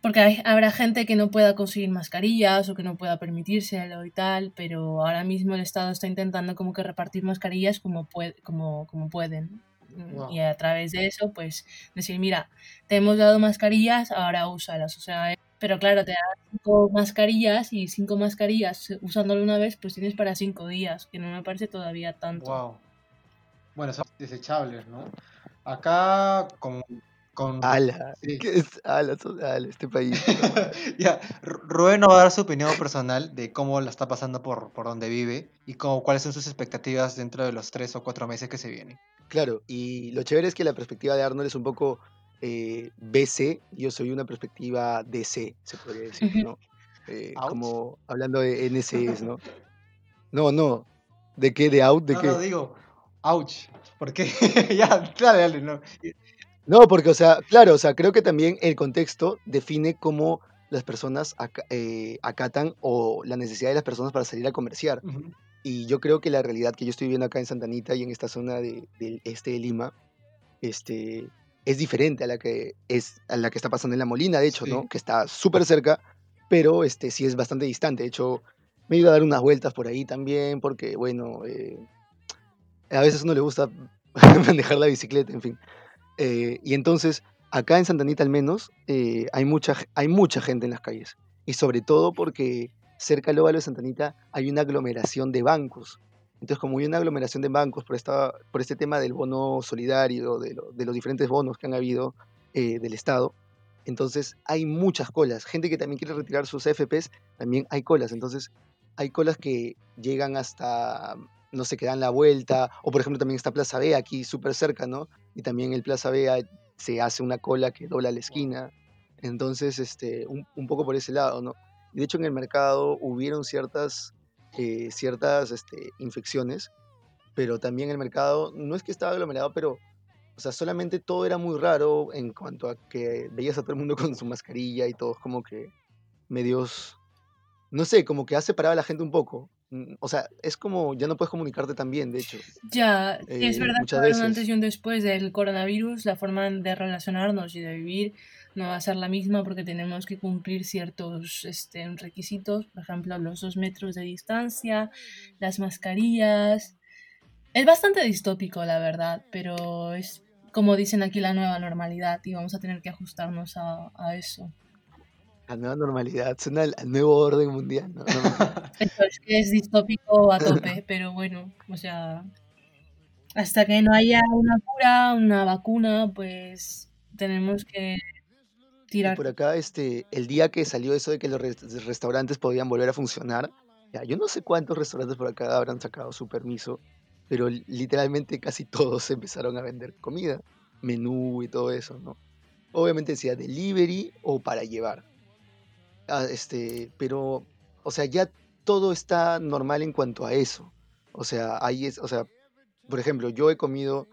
porque habrá gente que no pueda conseguir mascarillas o que no pueda permitírselo y tal, pero ahora mismo el Estado está intentando como que repartir mascarillas como, como, como pueden. Y a través de eso, pues decir, mira, te hemos dado mascarillas, ahora úsalas. O sea, pero claro, te dan cinco mascarillas y cinco mascarillas usándolo una vez, pues tienes para cinco días, que no me parece todavía tanto. Wow. Bueno, son desechables, ¿no? Acá con... con... Ala, ¿qué es ala, ala este país? ya, Rubén nos va a dar su opinión personal de cómo la está pasando por, por donde vive y cómo, cuáles son sus expectativas dentro de los tres o cuatro meses que se vienen. Claro, y lo chévere es que la perspectiva de Arnold es un poco eh, BC, yo soy una perspectiva DC, se podría decir, ¿no? Eh, como hablando de NCS, ¿no? No, no. ¿De qué? ¿De out? ¿De no, qué? No, digo, ouch. ¿Por qué? ya, dale, dale, no. No, porque, o sea, claro, o sea, creo que también el contexto define cómo las personas eh, acatan o la necesidad de las personas para salir a comerciar. Y yo creo que la realidad que yo estoy viendo acá en Santanita y en esta zona del este de Lima, este, es diferente a la que es a la que está pasando en la Molina, de hecho, ¿no? Que está súper cerca, pero este sí es bastante distante. De hecho, me ido a dar unas vueltas por ahí también, porque bueno, eh, a veces uno le gusta manejar la bicicleta, en fin. Eh, y entonces, acá en Santanita al menos, eh, hay, mucha, hay mucha gente en las calles. Y sobre todo porque cerca del óvalo de Santanita hay una aglomeración de bancos. Entonces, como hay una aglomeración de bancos por, esta, por este tema del bono solidario, de, los diferentes bonos que han habido eh, del Estado, entonces hay muchas colas. Gente que también quiere retirar sus FPs, también hay colas. Entonces, hay colas que llegan hasta, no sé, que dan la vuelta. O, por ejemplo, también está Plaza B aquí súper cerca, ¿no? Y también el Plaza B se hace una cola que dobla la esquina. Entonces, este, un, un poco por ese lado, ¿no? Y de hecho, en el mercado hubieron ciertas eh, ciertas este, infecciones, pero también el mercado no es que estaba aglomerado, pero o sea, solamente todo era muy raro en cuanto a que veías a todo el mundo con su mascarilla y todos como que medios, no sé, como que ha separado a la gente un poco. Mm, o sea, es como ya no puedes comunicarte tan bien, de hecho. Ya, es eh, verdad que antes y un después del coronavirus, la forma de relacionarnos y de vivir no va a ser la misma porque tenemos que cumplir ciertos este, requisitos, por ejemplo, los dos metros de distancia, las mascarillas. Es bastante distópico, la verdad, pero es como dicen aquí la nueva normalidad y vamos a tener que ajustarnos a, eso. La nueva normalidad, suena al, nuevo orden mundial, ¿no? es que es distópico a tope, pero bueno, o sea, hasta que no haya una cura, una vacuna, pues tenemos que por acá, este, el día que salió eso de que los restaurantes podían volver a funcionar, ya, yo no sé cuántos restaurantes por acá habrán sacado su permiso, pero literalmente casi todos empezaron a vender comida, menú y todo eso, ¿no? Obviamente decía delivery o para llevar. Ah, este, pero, o sea, ya todo está normal en cuanto a eso. O sea, ahí es, o sea, por ejemplo, yo he comido,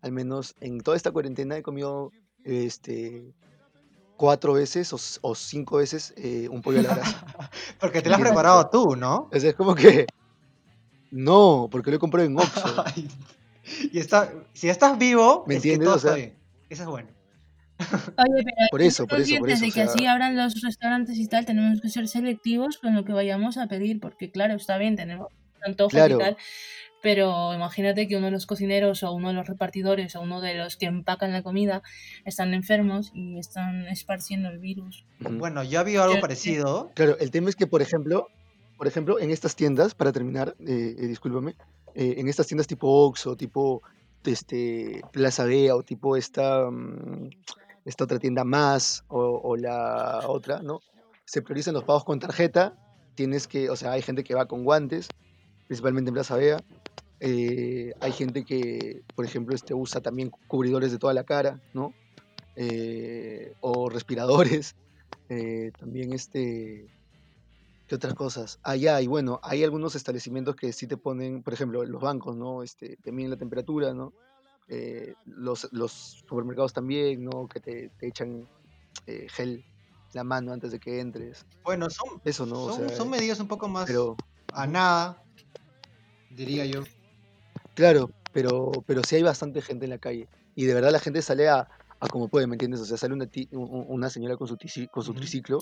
al menos en toda esta cuarentena, he comido este, cuatro veces o, cinco veces eh, un pollo a la brasa. porque te lo has preparado tú, ¿no? es como que. No, porque lo he comprado en Oxxo. y está, si estás vivo, ¿me entiendes? o sea, eso es bueno. Oye, pero por eso, por eso, por eso. de que así abran los restaurantes y tal, tenemos que ser selectivos con lo que vayamos a pedir, porque claro, está bien, tenemos antojos y tal, pero imagínate que uno de los cocineros o uno de los repartidores o uno de los que empacan la comida están enfermos y están esparciendo el virus. Bueno, ya había algo parecido. Claro, el tema es que, por ejemplo, por ejemplo, en estas tiendas, para terminar, eh, eh discúlpame, eh, en estas tiendas tipo Oxxo, tipo este, Plaza Bea o tipo esta, mm, esta otra tienda más o, o la otra, ¿no? se priorizan los pagos con tarjeta, tienes que, o sea, hay gente que va con guantes, principalmente en Plaza Vea. Eh, hay gente que, por ejemplo, este, usa también cubridores de toda la cara, ¿no? Eh, o respiradores. Eh, también este... ¿Qué otras cosas? Allá, y bueno, hay algunos establecimientos que sí te ponen, por ejemplo, los bancos, ¿no? Este, te miden la temperatura, ¿no? los, los supermercados también, ¿no? Que te, te echan gel la mano antes de que entres. Bueno, son, Eso, ¿no? son, medidas un poco más a nada, diría yo. Claro, pero, pero sí hay bastante gente en la calle. Y de verdad la gente sale a, a como puede, ¿me entiendes? O sea, sale una, una señora con su, con su triciclo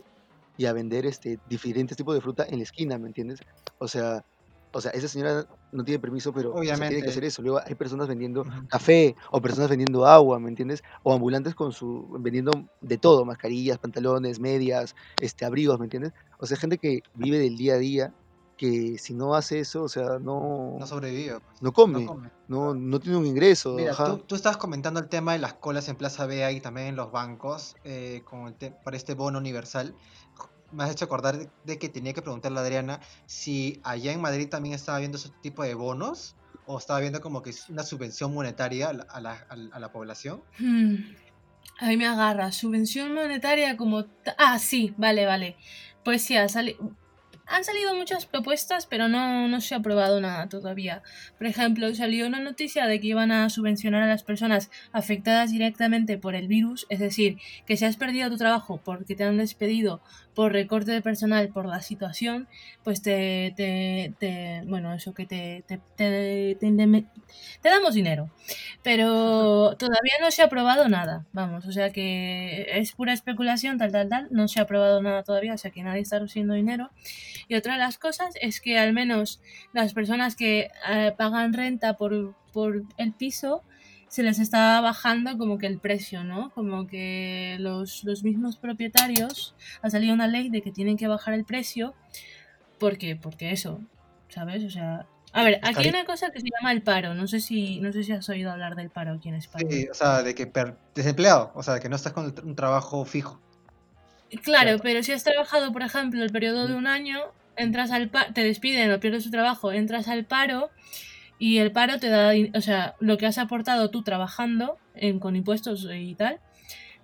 y a vender este, diferentes tipos de fruta en la esquina, ¿me entiendes? O sea, o sea, esa señora no tiene permiso, pero tiene que hacer eso. Luego hay personas vendiendo café o personas vendiendo agua, ¿me entiendes? O ambulantes con su vendiendo de todo, mascarillas, pantalones, medias, este abrigos, ¿me entiendes? O sea, gente que vive del día a día que si no hace eso, o sea, no no sobrevive, pues, no come, no, no, tiene un ingreso. Mira, tú, tú, estabas comentando el tema de las colas en Plaza Vea y también en los bancos eh, con el para este bono universal me has hecho acordar de, que tenía que preguntarle a Adriana si allá en Madrid también estaba viendo ese tipo de bonos o estaba viendo como que es una subvención monetaria a la, a la, población. Hmm. A mí me agarra, subvención monetaria como... Ah, sí, vale, vale. Pues sí, ha salido han salido muchas propuestas, pero no, no se ha aprobado nada todavía. Por ejemplo, salió una noticia de que iban a subvencionar a las personas afectadas directamente por el virus, es decir, que si has perdido tu trabajo porque te han despedido por recorte de personal por la situación, pues te, te, bueno, eso que te, te, te, te, damos dinero. Pero todavía no se ha aprobado nada, vamos, o sea que es pura especulación, tal, tal, tal, no se ha aprobado nada todavía, o sea que nadie está recibiendo dinero. Y otra de las cosas es que al menos las personas que eh, pagan renta por, por el piso, se les está bajando como que el precio, ¿no? Como que los, los mismos propietarios ha salido una ley de que tienen que bajar el precio porque porque eso, ¿sabes? O sea, a ver, aquí hay una cosa que se llama el paro, no sé si no sé si has oído hablar del paro aquí en España. Sí, o sea, de que desempleado, o sea, de que no estás con un trabajo fijo. Claro, pero si has trabajado, por ejemplo, el periodo de un año, entras al paro, te despiden o pierdes tu trabajo, entras al paro y el paro te da, o sea, lo que has aportado tú trabajando en, con impuestos y tal,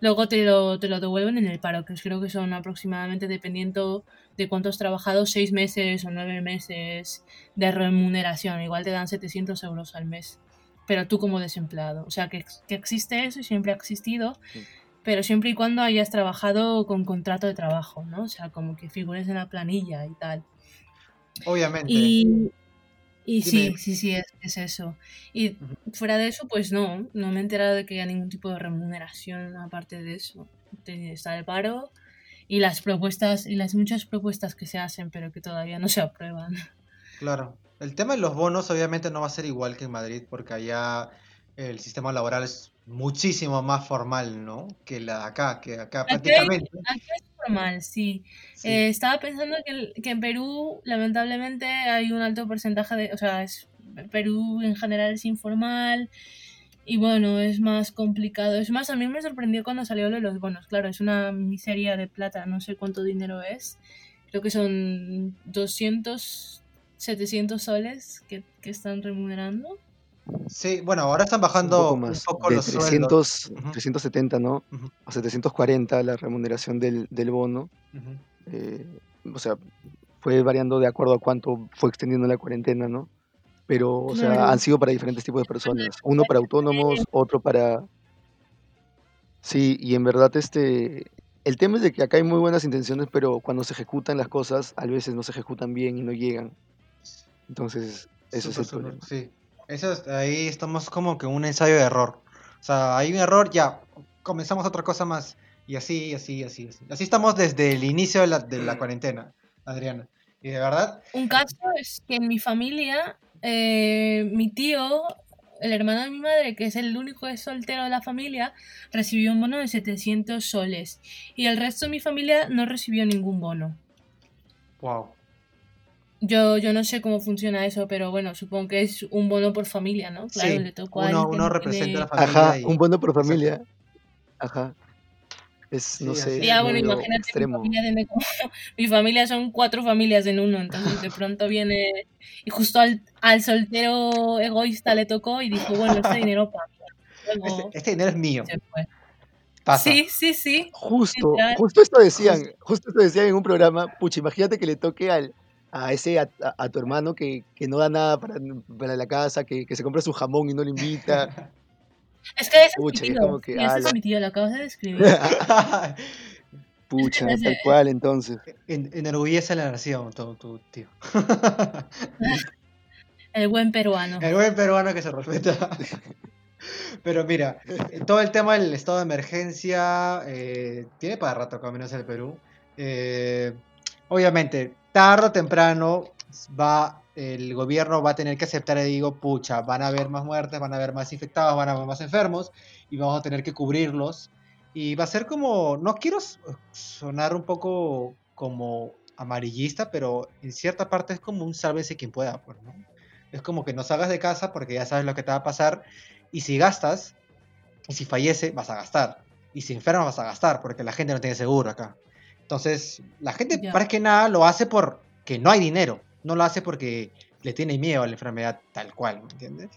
luego te lo, te lo devuelven en el paro, que creo que son aproximadamente, dependiendo de cuánto has trabajado, seis meses o nueve meses de remuneración. Igual te dan 700 euros al mes, pero tú como desempleado. O sea, que, que existe eso y siempre ha existido, pero siempre y cuando hayas trabajado con contrato de trabajo, ¿no? O sea, como que figures en la planilla y tal. Obviamente. Y, y sí, sí, sí, es, eso. Y fuera de eso, pues no, no me he enterado de que haya ningún tipo de remuneración aparte de eso. Está el paro y las propuestas, y las muchas propuestas que se hacen, pero que todavía no se aprueban. Claro. El tema de los bonos obviamente no va a ser igual que en Madrid, porque allá el sistema laboral es muchísimo más formal, ¿no? Que la de acá, que acá prácticamente. Aquí formal, sí. Eh, estaba pensando que, que, en Perú, lamentablemente, hay un alto porcentaje de. O sea, es, Perú en general es informal. Y bueno, es más complicado. Es más, a mí me sorprendió cuando salió lo de los bonos. Claro, es una miseria de plata, no sé cuánto dinero es. Creo que son 200, 700 soles que, que están remunerando. Sí, bueno, ahora están bajando un poco, los 300, 370, ¿no? A 740 la remuneración del, del bono. Eh, o sea, fue variando de acuerdo a cuánto fue extendiendo la cuarentena, ¿no? Pero, o sea, han sido para diferentes tipos de personas. Uno para autónomos, otro para... Sí, y en verdad este... El tema es de que acá hay muy buenas intenciones, pero cuando se ejecutan las cosas, a veces no se ejecutan bien y no llegan. Entonces, eso es el problema. Sí. Eso ahí estamos como que un ensayo de error. O sea, hay un error, ya, comenzamos otra cosa más. Y así, así, así, así. Así estamos desde el inicio de la, de la cuarentena, Adriana. Y de verdad. Un caso es que en mi familia, eh, mi tío, el hermano de mi madre, que es el único soltero de la familia, recibió un bono de 700 soles. Y el resto de mi familia no recibió ningún bono. Wow. Yo, yo no sé cómo funciona eso, pero bueno, supongo que es un bono por familia, ¿no? Claro, le tocó uno, uno representa a la familia. Ajá, un bono por familia. Ajá. Es, no Sí, sé. Ya, es bueno, imagínate, mi familia, tiene como- mi familia son cuatro familias en uno, entonces de pronto viene y justo al, al soltero egoísta le tocó y dijo, bueno, este dinero para mí. Luego Este, este dinero es mío. se fue. Pasa. Sí, sí, sí. Justo, justo esto decían, justo esto decían en un programa, pucha, imagínate que le toque al, a ese, a, a- a tu hermano que, que no da nada para, para la casa, que, que se compra su jamón y no le invita. Es que ese es mi Pucha, es tío. como que, ese es mi tío, lo acabas de describir. Pucha, tal cual, entonces. En- Enorgullece la nación, tu, tu tío. El buen peruano. El buen peruano que se respeta. Pero mira, eh, todo el tema del estado de emergencia eh, tiene para rato, al menos en el Perú. Eh, obviamente, tarde o temprano va, el gobierno va a tener que aceptar y digo, pucha, van a haber más muertes, van a haber más infectados, van a haber más enfermos y vamos a tener que cubrirlos. Y va a ser como, no quiero sonar un poco como amarillista, pero en cierta parte es como un sálvese quien pueda, pues. Es como que no salgas de casa porque ya sabes lo que te va a pasar. Y si gastas, y si fallece, vas a gastar. Y si enfermas, vas a gastar porque la gente no tiene seguro acá. Entonces, la gente, Ya. para que nada, lo hace porque no hay dinero. No lo hace porque le tiene miedo a la enfermedad tal cual, ¿me entiendes?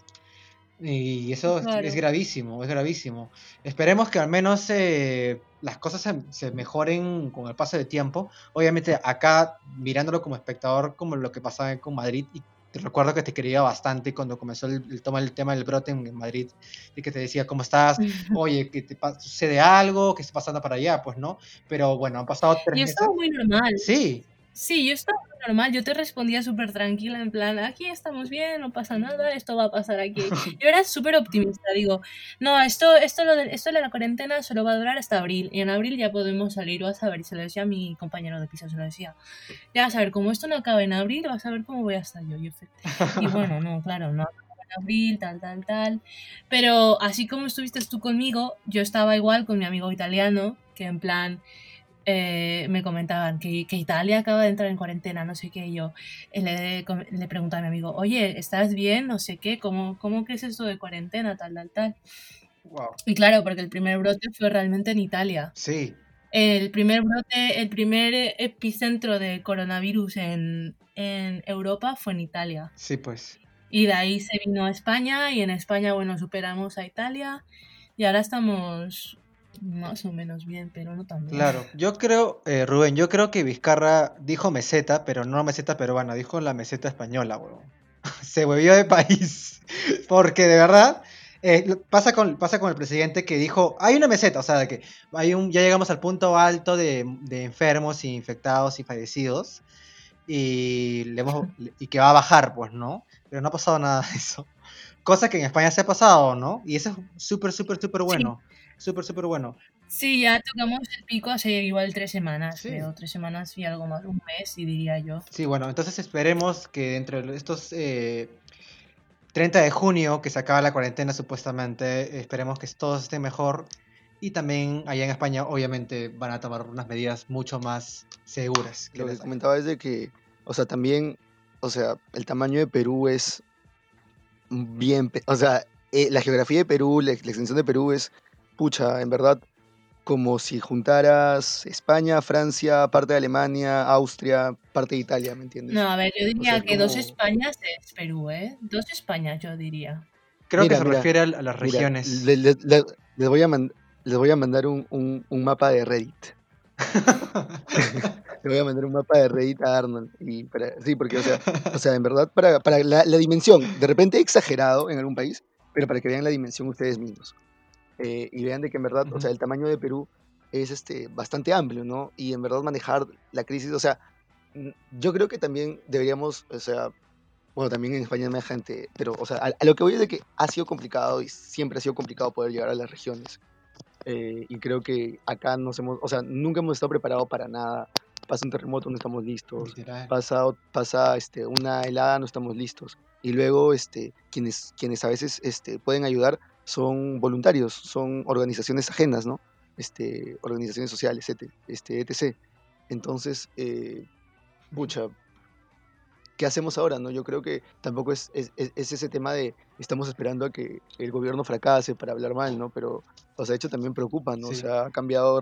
Y eso es- Claro. es gravísimo, es gravísimo. Esperemos que al menos eh, las cosas se, se mejoren con el paso del tiempo. Obviamente acá, mirándolo como espectador, como lo que pasaba con Madrid, y te recuerdo que te quería bastante cuando comenzó el, el, toma- el tema del brote en, en Madrid, y que te decía, ¿cómo estás? Oye, que te sucede algo, ¿qué está pasando para allá? Pues no, pero bueno, han pasado tres Y meses. estaba muy normal. Sí, Sí, yo estaba normal. Yo te respondía súper tranquila, en plan, aquí estamos bien, no pasa nada, esto va a pasar aquí. Yo era súper optimista. Digo, no, esto, esto, lo de, esto de la cuarentena solo va a durar hasta abril. Y en abril ya podemos salir, vas a ver. Y se lo decía a mi compañero de piso, se lo decía. Ya vas a ver, como esto no acaba en abril, vas a ver cómo voy a estar yo. Y, bueno, no, claro, no acaba en abril, tal, tal, tal. Pero así como estuviste tú conmigo, yo estaba igual con mi amigo italiano, que en plan eh, me comentaban que, que Italia acaba de entrar en cuarentena, no sé qué, y yo eh, le, le preguntaba a mi amigo, oye, ¿estás bien? No sé qué, ¿cómo, cómo que es esto de cuarentena, tal, tal, tal? wow, Y claro, porque el primer brote fue realmente en Italia. sí, El primer brote, el primer epicentro de coronavirus en, en Europa fue en Italia. sí, pues. Y de ahí se vino a España y en España, bueno, superamos a Italia y ahora estamos más o menos bien, pero no tan bien. Claro, yo creo, eh, Rubén, yo creo que Vizcarra dijo meseta, pero no meseta peruana, dijo la meseta española, huevón. Se volvió de país. Porque de verdad, eh, pasa, con, pasa con el presidente que dijo, hay una meseta, o sea, de que hay un, ya llegamos al punto alto de, de enfermos, y infectados y fallecidos, y, le hemos- y que va a bajar, pues, ¿no? Pero no ha pasado nada de eso. Cosa que en España se ha pasado, ¿no? Y eso es súper, súper, súper bueno. Súper, súper bueno. Sí, ya tocamos el pico hace igual tres semanas, Sí. creo, tres semanas y algo más, un mes, y diría yo. Sí, bueno, entonces esperemos que entre estos eh, 30 de junio, que se acaba la cuarentena supuestamente, esperemos que todos estén mejor. Y también allá en España, obviamente, van a tomar unas medidas mucho más seguras. que Lo que de- comentaba es de que, o sea, también, o sea, el tamaño de Perú es bien, o sea, eh, la geografía de Perú, la, la extensión de Perú es, pucha, en verdad, como si juntaras España, Francia, parte de Alemania, Austria, parte de Italia, ¿me entiendes? No, a ver, yo diría sea, que dos como- Españas es Perú, ¿eh? Dos Españas, yo diría. Creo Mira, que se mira, refiere a, las Mira, regiones. le- le- le- les, voy a man- les voy a mandar un, un- un mapa de Reddit. Le voy a mandar un mapa de Reddit a Arnold. Y para, sí, porque, o sea, o sea, en verdad, para, para la, la dimensión, de repente exagerado en algún país, pero para que vean la dimensión ustedes mismos. Eh, y vean de que en verdad, o sea, el tamaño de Perú es este, bastante amplio, ¿no? Y en verdad manejar la crisis, o sea, yo creo que también deberíamos, o sea, bueno, también en España hay gente, pero, o sea, a, a lo que voy es de que ha sido complicado y siempre ha sido complicado poder llegar a las regiones. Eh, y creo que acá nos hemos, o sea, nunca hemos estado preparados para nada. Pasa un terremoto, no estamos listos. Literal. Pasa, pasa este, una helada, no estamos listos. Y luego, este, quienes, quienes a veces este, pueden ayudar son voluntarios, son organizaciones ajenas, ¿no? Este, organizaciones sociales, etc. Este, etc. Entonces, eh, pucha, ¿qué hacemos ahora? no? Yo creo que tampoco es, es, es- es ese tema de estamos esperando a que el gobierno fracase para hablar mal, ¿no? Pero, o sea, de hecho también preocupa, ¿no? O Sí. sea, ha cambiado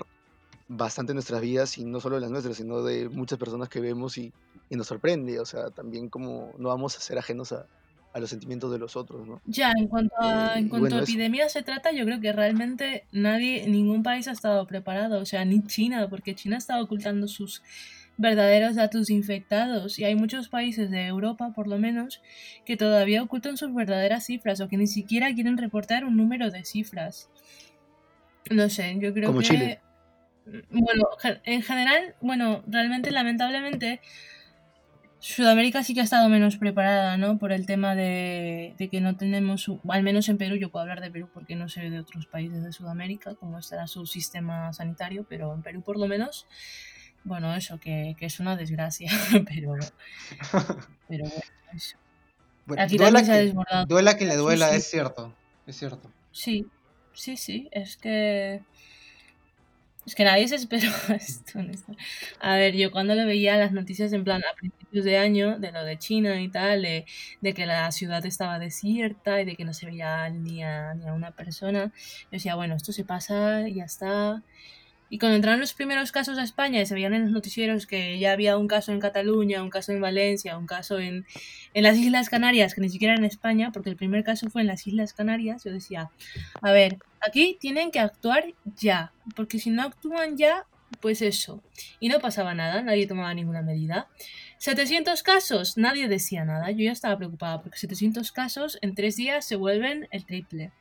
bastante nuestras vidas y no solo las nuestras, sino de muchas personas que vemos y, y nos sorprende. O sea, también como no vamos a ser ajenos a, a los sentimientos de los otros, ¿no? Ya, en cuanto a, Eh, en cuanto bueno, a epidemia se trata, yo creo que realmente nadie, ningún país ha estado preparado, o sea, ni China, porque China está ocultando sus verdaderos datos infectados y hay muchos países de Europa, por lo menos, que todavía ocultan sus verdaderas cifras o que ni siquiera quieren reportar un número de cifras. No sé, yo creo Como que... Chile. Bueno, en general, bueno, realmente, lamentablemente, Sudamérica sí que ha estado menos preparada, ¿no? Por el tema de, de que no tenemos, al menos en Perú, yo puedo hablar de Perú porque no sé de otros países de Sudamérica, cómo estará su sistema sanitario, pero en Perú por lo menos, bueno, eso, que, que es una desgracia, pero, pero bueno, eso. Bueno, Aquí duela, también se ha que, desbordado. duela que le duela, sí. es cierto. Es cierto. Sí, sí, sí, es que... Es que nadie se esperaba esto. honesta- A ver, yo cuando le veía las noticias en plan a principios de año, de lo de China y tal, de, de que la ciudad estaba desierta y de que no se veía ni a, ni a una persona, yo decía, bueno, esto se pasa y ya está. Y cuando entraron los primeros casos a España y se veían en los noticieros que ya había un caso en Cataluña, un caso en Valencia, un caso en, en las Islas Canarias, que ni siquiera era en España, porque el primer caso fue en las Islas Canarias, yo decía, a ver, aquí tienen que actuar ya, porque si no actúan ya, pues eso. Y no pasaba nada, nadie tomaba ninguna medida. 700 casos, nadie decía nada. Yo ya estaba preocupada porque 700 casos en tres días se vuelven el triple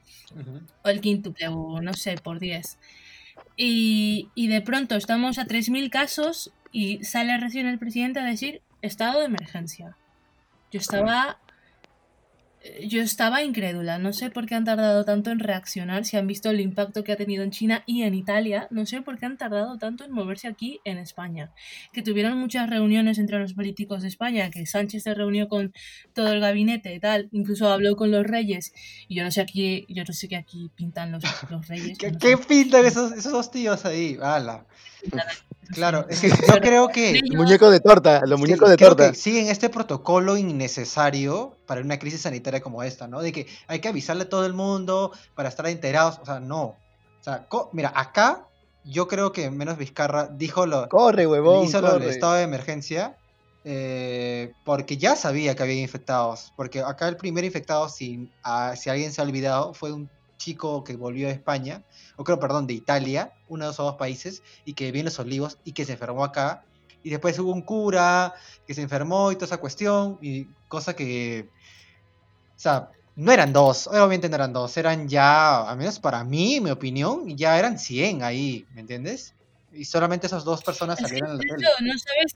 o el quíntuple o no sé, por 10. Y, y de pronto estamos a 3.000 casos y sale recién el presidente a decir estado de emergencia. Yo estaba... Yo estaba incrédula, no sé por qué han tardado tanto en reaccionar, si han visto el impacto que ha tenido en China y en Italia, no sé por qué han tardado tanto en moverse aquí en España. Que tuvieron muchas reuniones entre los políticos de España, que Sánchez se reunió con todo el gabinete y tal, incluso habló con los reyes, y yo no sé aquí, yo no sé qué aquí pintan los, los reyes. ¿Qué, no qué sé. pintan esos, esos dos tíos ahí? ¡Hala! Claro, es que yo creo que... Los muñecos de torta, los Sí, muñecos de creo torta. que siguen este protocolo innecesario para una crisis sanitaria como esta, ¿no? De que hay que avisarle a todo el mundo para estar enterados. O sea, no. O sea, mira, acá yo creo que menos Vizcarra dijo lo, Corre, huevón, hizo lo del corre. estado de emergencia eh, porque ya sabía que había infectados. Porque acá el primer infectado, si, ah, si alguien se ha olvidado, fue un chico que volvió de España, o creo, perdón, de Italia, uno de esos dos países, y que vivió en Los Olivos y que se enfermó acá. Y después hubo un cura que se enfermó y toda esa cuestión, y cosa que. O sea, no eran dos, obviamente no eran dos, eran ya, al menos para mí, mi opinión, ya eran 100 ahí, ¿me entiendes? Y solamente esas dos personas salieron a la es tele. eso, no sabes.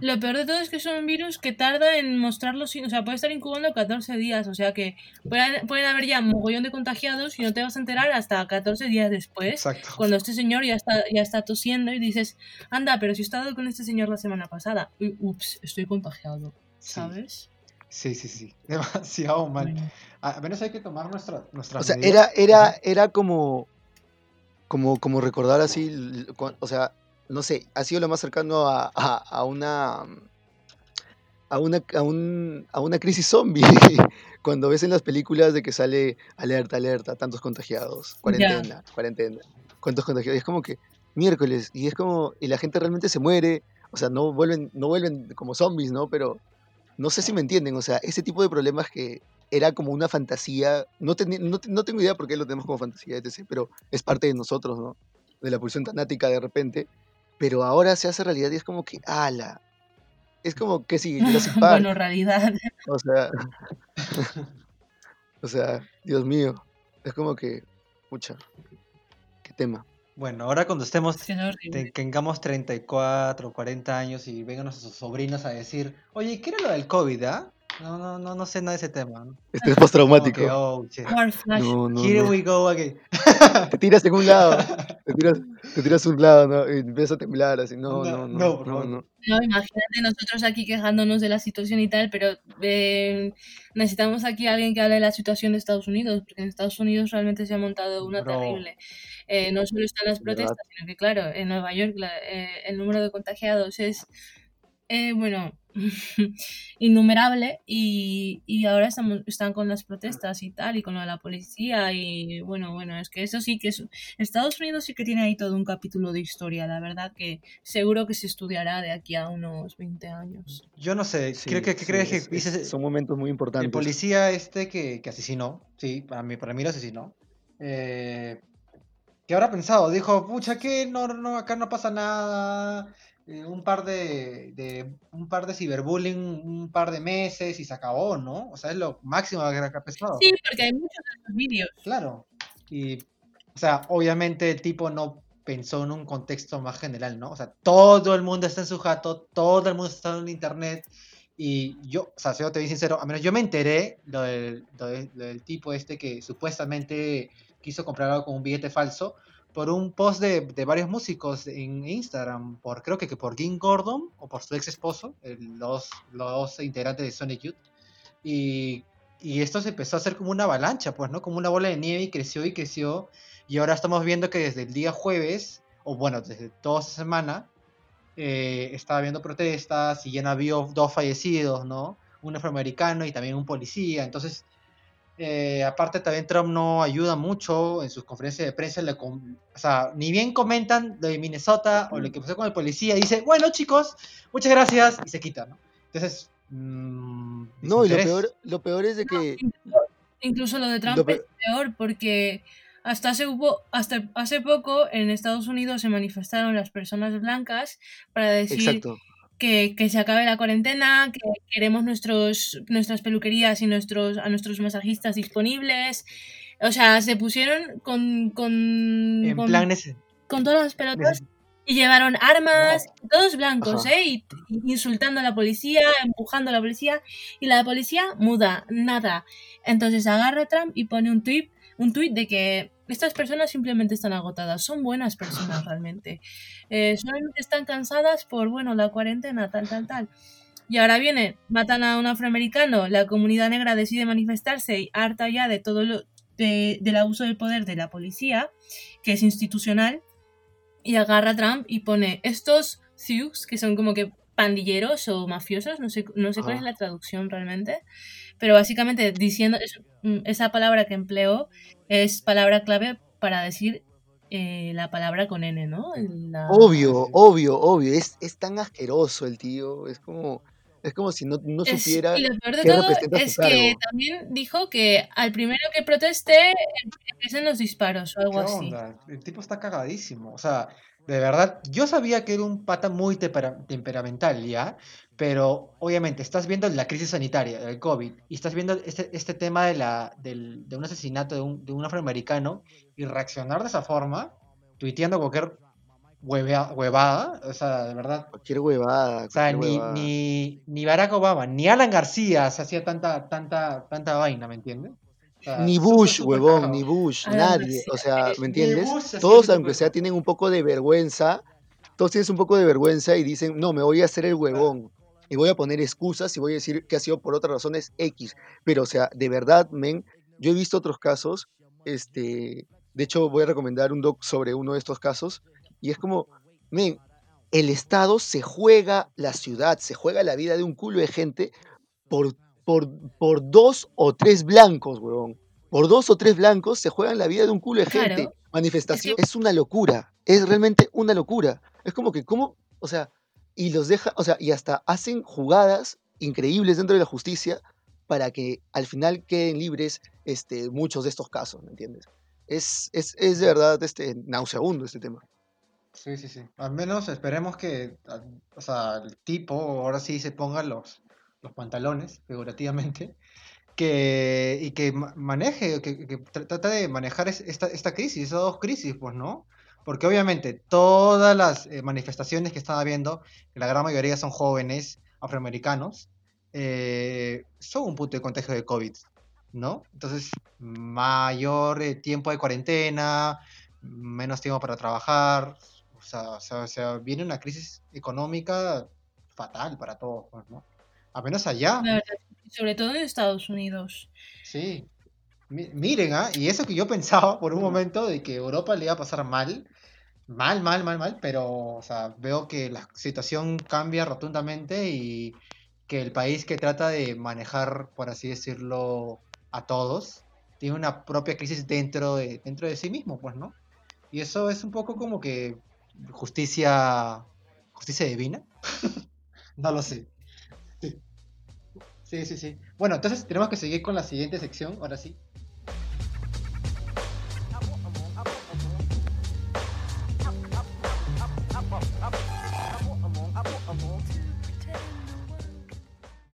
Lo peor de todo es que son un virus que tarda en mostrar los signos. O sea, puede estar incubando 14 días. O sea que pueden, pueden haber ya mogollón de contagiados y no te vas a enterar hasta 14 días después. Exacto. Cuando este señor ya está, ya está tosiendo y dices, anda, pero si he estado con este señor la semana pasada. Uy, ups, estoy contagiado. ¿Sabes? sí, sí, sí. Demasiado mal. Bueno. A menos hay que tomar nuestra, nuestra O sea, era, era, era como, como, como recordar así, o sea, no sé, ha sido lo más cercano a, a, a una, a una, a un, a una crisis zombie. Cuando ves en las películas de que sale alerta, alerta, tantos contagiados, cuarentena, cuarentena, cuántos contagiados. Y es como que miércoles, y es como, y la gente realmente se muere, o sea, no vuelven, no vuelven como zombies, ¿no? Pero no sé si me entienden, o sea, ese tipo de problemas que era como una fantasía, no, teni- no, no tengo idea por qué lo tenemos como fantasía, etc., pero es parte de nosotros, ¿no? De la pulsión tanática de repente, pero ahora se hace realidad y es como que, ala, es como que sí, Jurassic Park, bueno, realidad. o sea, o sea, Dios mío, es como que, pucha, qué tema. Bueno, ahora cuando estemos, tengamos 34, 40 años y vengan nuestros sobrinos a decir, oye, ¿qué era lo del COVID, ah? No, no, no, no sé nada de ese tema. ¿no? Este es Como postraumático. que, oh. No, no, Here no. we go again. Te tiras en un lado, te tiras, te tiras un lado, ¿no? Y empiezas a temblar así, no, No, no, no, no, por no, favor. no. No, imagínate nosotros aquí quejándonos de la situación y tal, pero eh, necesitamos aquí a alguien que hable de la situación de Estados Unidos, porque en Estados Unidos realmente se ha montado una Bro. terrible. Eh, no solo están las protestas, sino que claro, en Nueva York la- eh, el número de contagiados es eh, bueno, innumerable y, y ahora estamos, están con las protestas y tal y con lo de la policía y bueno, bueno, es que eso sí que es... Estados Unidos sí que tiene ahí todo un capítulo de historia, la verdad que seguro que se estudiará de aquí a unos 20 años. Yo no sé, creo que, crees que son momentos muy importantes. El policía este que, que asesinó, sí, para mí, para mí lo asesinó. Eh, ¿Qué habrá pensado? Dijo, pucha, que no, no, acá no pasa nada eh, un par de, un par de ciberbullying, un par de meses y se acabó, ¿no? O sea, es lo máximo que ha pesado. Sí, porque hay muchos de vídeos. Claro. Y, o sea, obviamente el tipo no pensó en un contexto más general, ¿no? O sea, todo el mundo está en su jato, todo el mundo está en internet. Y yo, o sea, si yo te voy sincero, a menos yo me enteré lo del, del tipo este que supuestamente quiso comprar algo con un billete falso, por un post de, de, varios músicos en Instagram, por creo que, que por Ging Gordon o por su ex esposo, los, los integrantes de Sonic Youth. Y, y, esto se empezó a hacer como una avalancha, pues, ¿no? Como una bola de nieve y creció y creció. Y ahora estamos viendo que desde el día jueves, o bueno, desde toda esta semana, eh, estaba habiendo protestas y ya había dos fallecidos, ¿no? Un afroamericano y también un policía. Entonces, eh, aparte, también Trump no ayuda mucho en sus conferencias de prensa. o sea, ni bien comentan lo de Minnesota o lo que pasó con el policía. Dice, bueno, chicos, muchas gracias. Y se quita, ¿no? Entonces. Mm, no, y lo peor, lo peor es de que. incluso, lo de Trump es peor porque. Hasta hace, hasta hace poco en Estados Unidos se manifestaron las personas blancas para decir Exacto que, se acabe la cuarentena, que queremos nuestros, nuestras peluquerías y nuestros, a nuestros masajistas disponibles. O sea, se pusieron con. con en con, todas las pelotas y llevaron armas, todos blancos, ¿eh? Y, insultando a la policía, empujando a la policía. Y la policía muda, nada. Entonces agarra a Trump y pone un tweet, un tweet de que estas personas simplemente están agotadas, son buenas personas realmente. Eh, solamente están cansadas por, bueno, la cuarentena, tal, tal, tal. Y ahora viene, matan a un afroamericano, la comunidad negra decide manifestarse y harta ya de todo lo del abuso del poder de la policía, que es institucional, y agarra a Trump y pone estos thugs, que son como que pandilleros o mafiosos, no sé, no sé cuál es la traducción realmente, pero básicamente diciendo mm, esa palabra que empleó es palabra clave para decir eh, la palabra con N, ¿no? Obvio, obvio, obvio. Es, es tan asqueroso el tío. Es como, es como si no, no supiera. y lo peor de todo es que también dijo que al primero que proteste empiecen los disparos o algo así. El tipo está cagadísimo. O sea, de verdad, yo sabía que era un pata muy temperamental, ¿ya? Pero obviamente estás viendo la crisis sanitaria del COVID y estás viendo este, este tema de, la, del, de un asesinato de un, de un afroamericano y reaccionar de esa forma, tuiteando cualquier huevada, o sea, de verdad. Cualquier huevada. O sea, ni, Ni, ni Barack Obama, ni Alan García se hacía tanta, tanta, tanta vaina, ¿me entiendes? ni Bush, huevón, ni Bush, nadie. O sea, ¿me entiendes? Todos, aunque sea, tienen un poco de vergüenza. Todos tienen un poco de vergüenza y dicen, no, me voy a hacer el huevón. Y voy a poner excusas y voy a decir que ha sido por otras razones X. Pero, o sea, de verdad, men, yo he visto otros casos. Este, de hecho, voy a recomendar un doc sobre uno de estos casos. Y es como, men, el Estado se juega la ciudad, se juega la vida de un culo de gente por por, por dos o tres blancos, huevón. Por dos o tres blancos se juegan la vida de un culo de gente. Manifestación es, una locura. Es realmente una locura. Es como que, ¿cómo? O sea, y los deja, o sea, y hasta hacen jugadas increíbles dentro de la justicia para que al final queden libres este, muchos de estos casos, ¿me entiendes? Es, es, es de verdad este, nauseabundo este tema. Sí, sí, sí. Al menos esperemos que o sea, el tipo ahora sí se ponga los, los pantalones, figurativamente, que, y que maneje, que, que trata de manejar esta, esta crisis, esas dos crisis, pues, ¿no? Porque obviamente todas las eh, manifestaciones que estaba viendo, que la gran mayoría son jóvenes afroamericanos, eh, son un punto de contagio de COVID, ¿no? Entonces, mayor eh, tiempo de cuarentena, menos tiempo para trabajar, o sea, o sea, viene una crisis económica fatal para todos, pues, ¿no? Apenas allá. sobre todo en Estados Unidos. Sí. miren, ¿ah? y eso que yo pensaba por un momento de que Europa le iba a pasar mal, mal, mal, mal, mal, pero o sea, veo que la situación cambia rotundamente y que el país que trata de manejar, por así decirlo, a todos, tiene una propia crisis dentro de, dentro de sí mismo, pues, ¿no? Y eso es un poco como que justicia, justicia divina. no lo sé. Sí. sí, sí, sí. Bueno, entonces tenemos que seguir con la siguiente sección, ahora sí.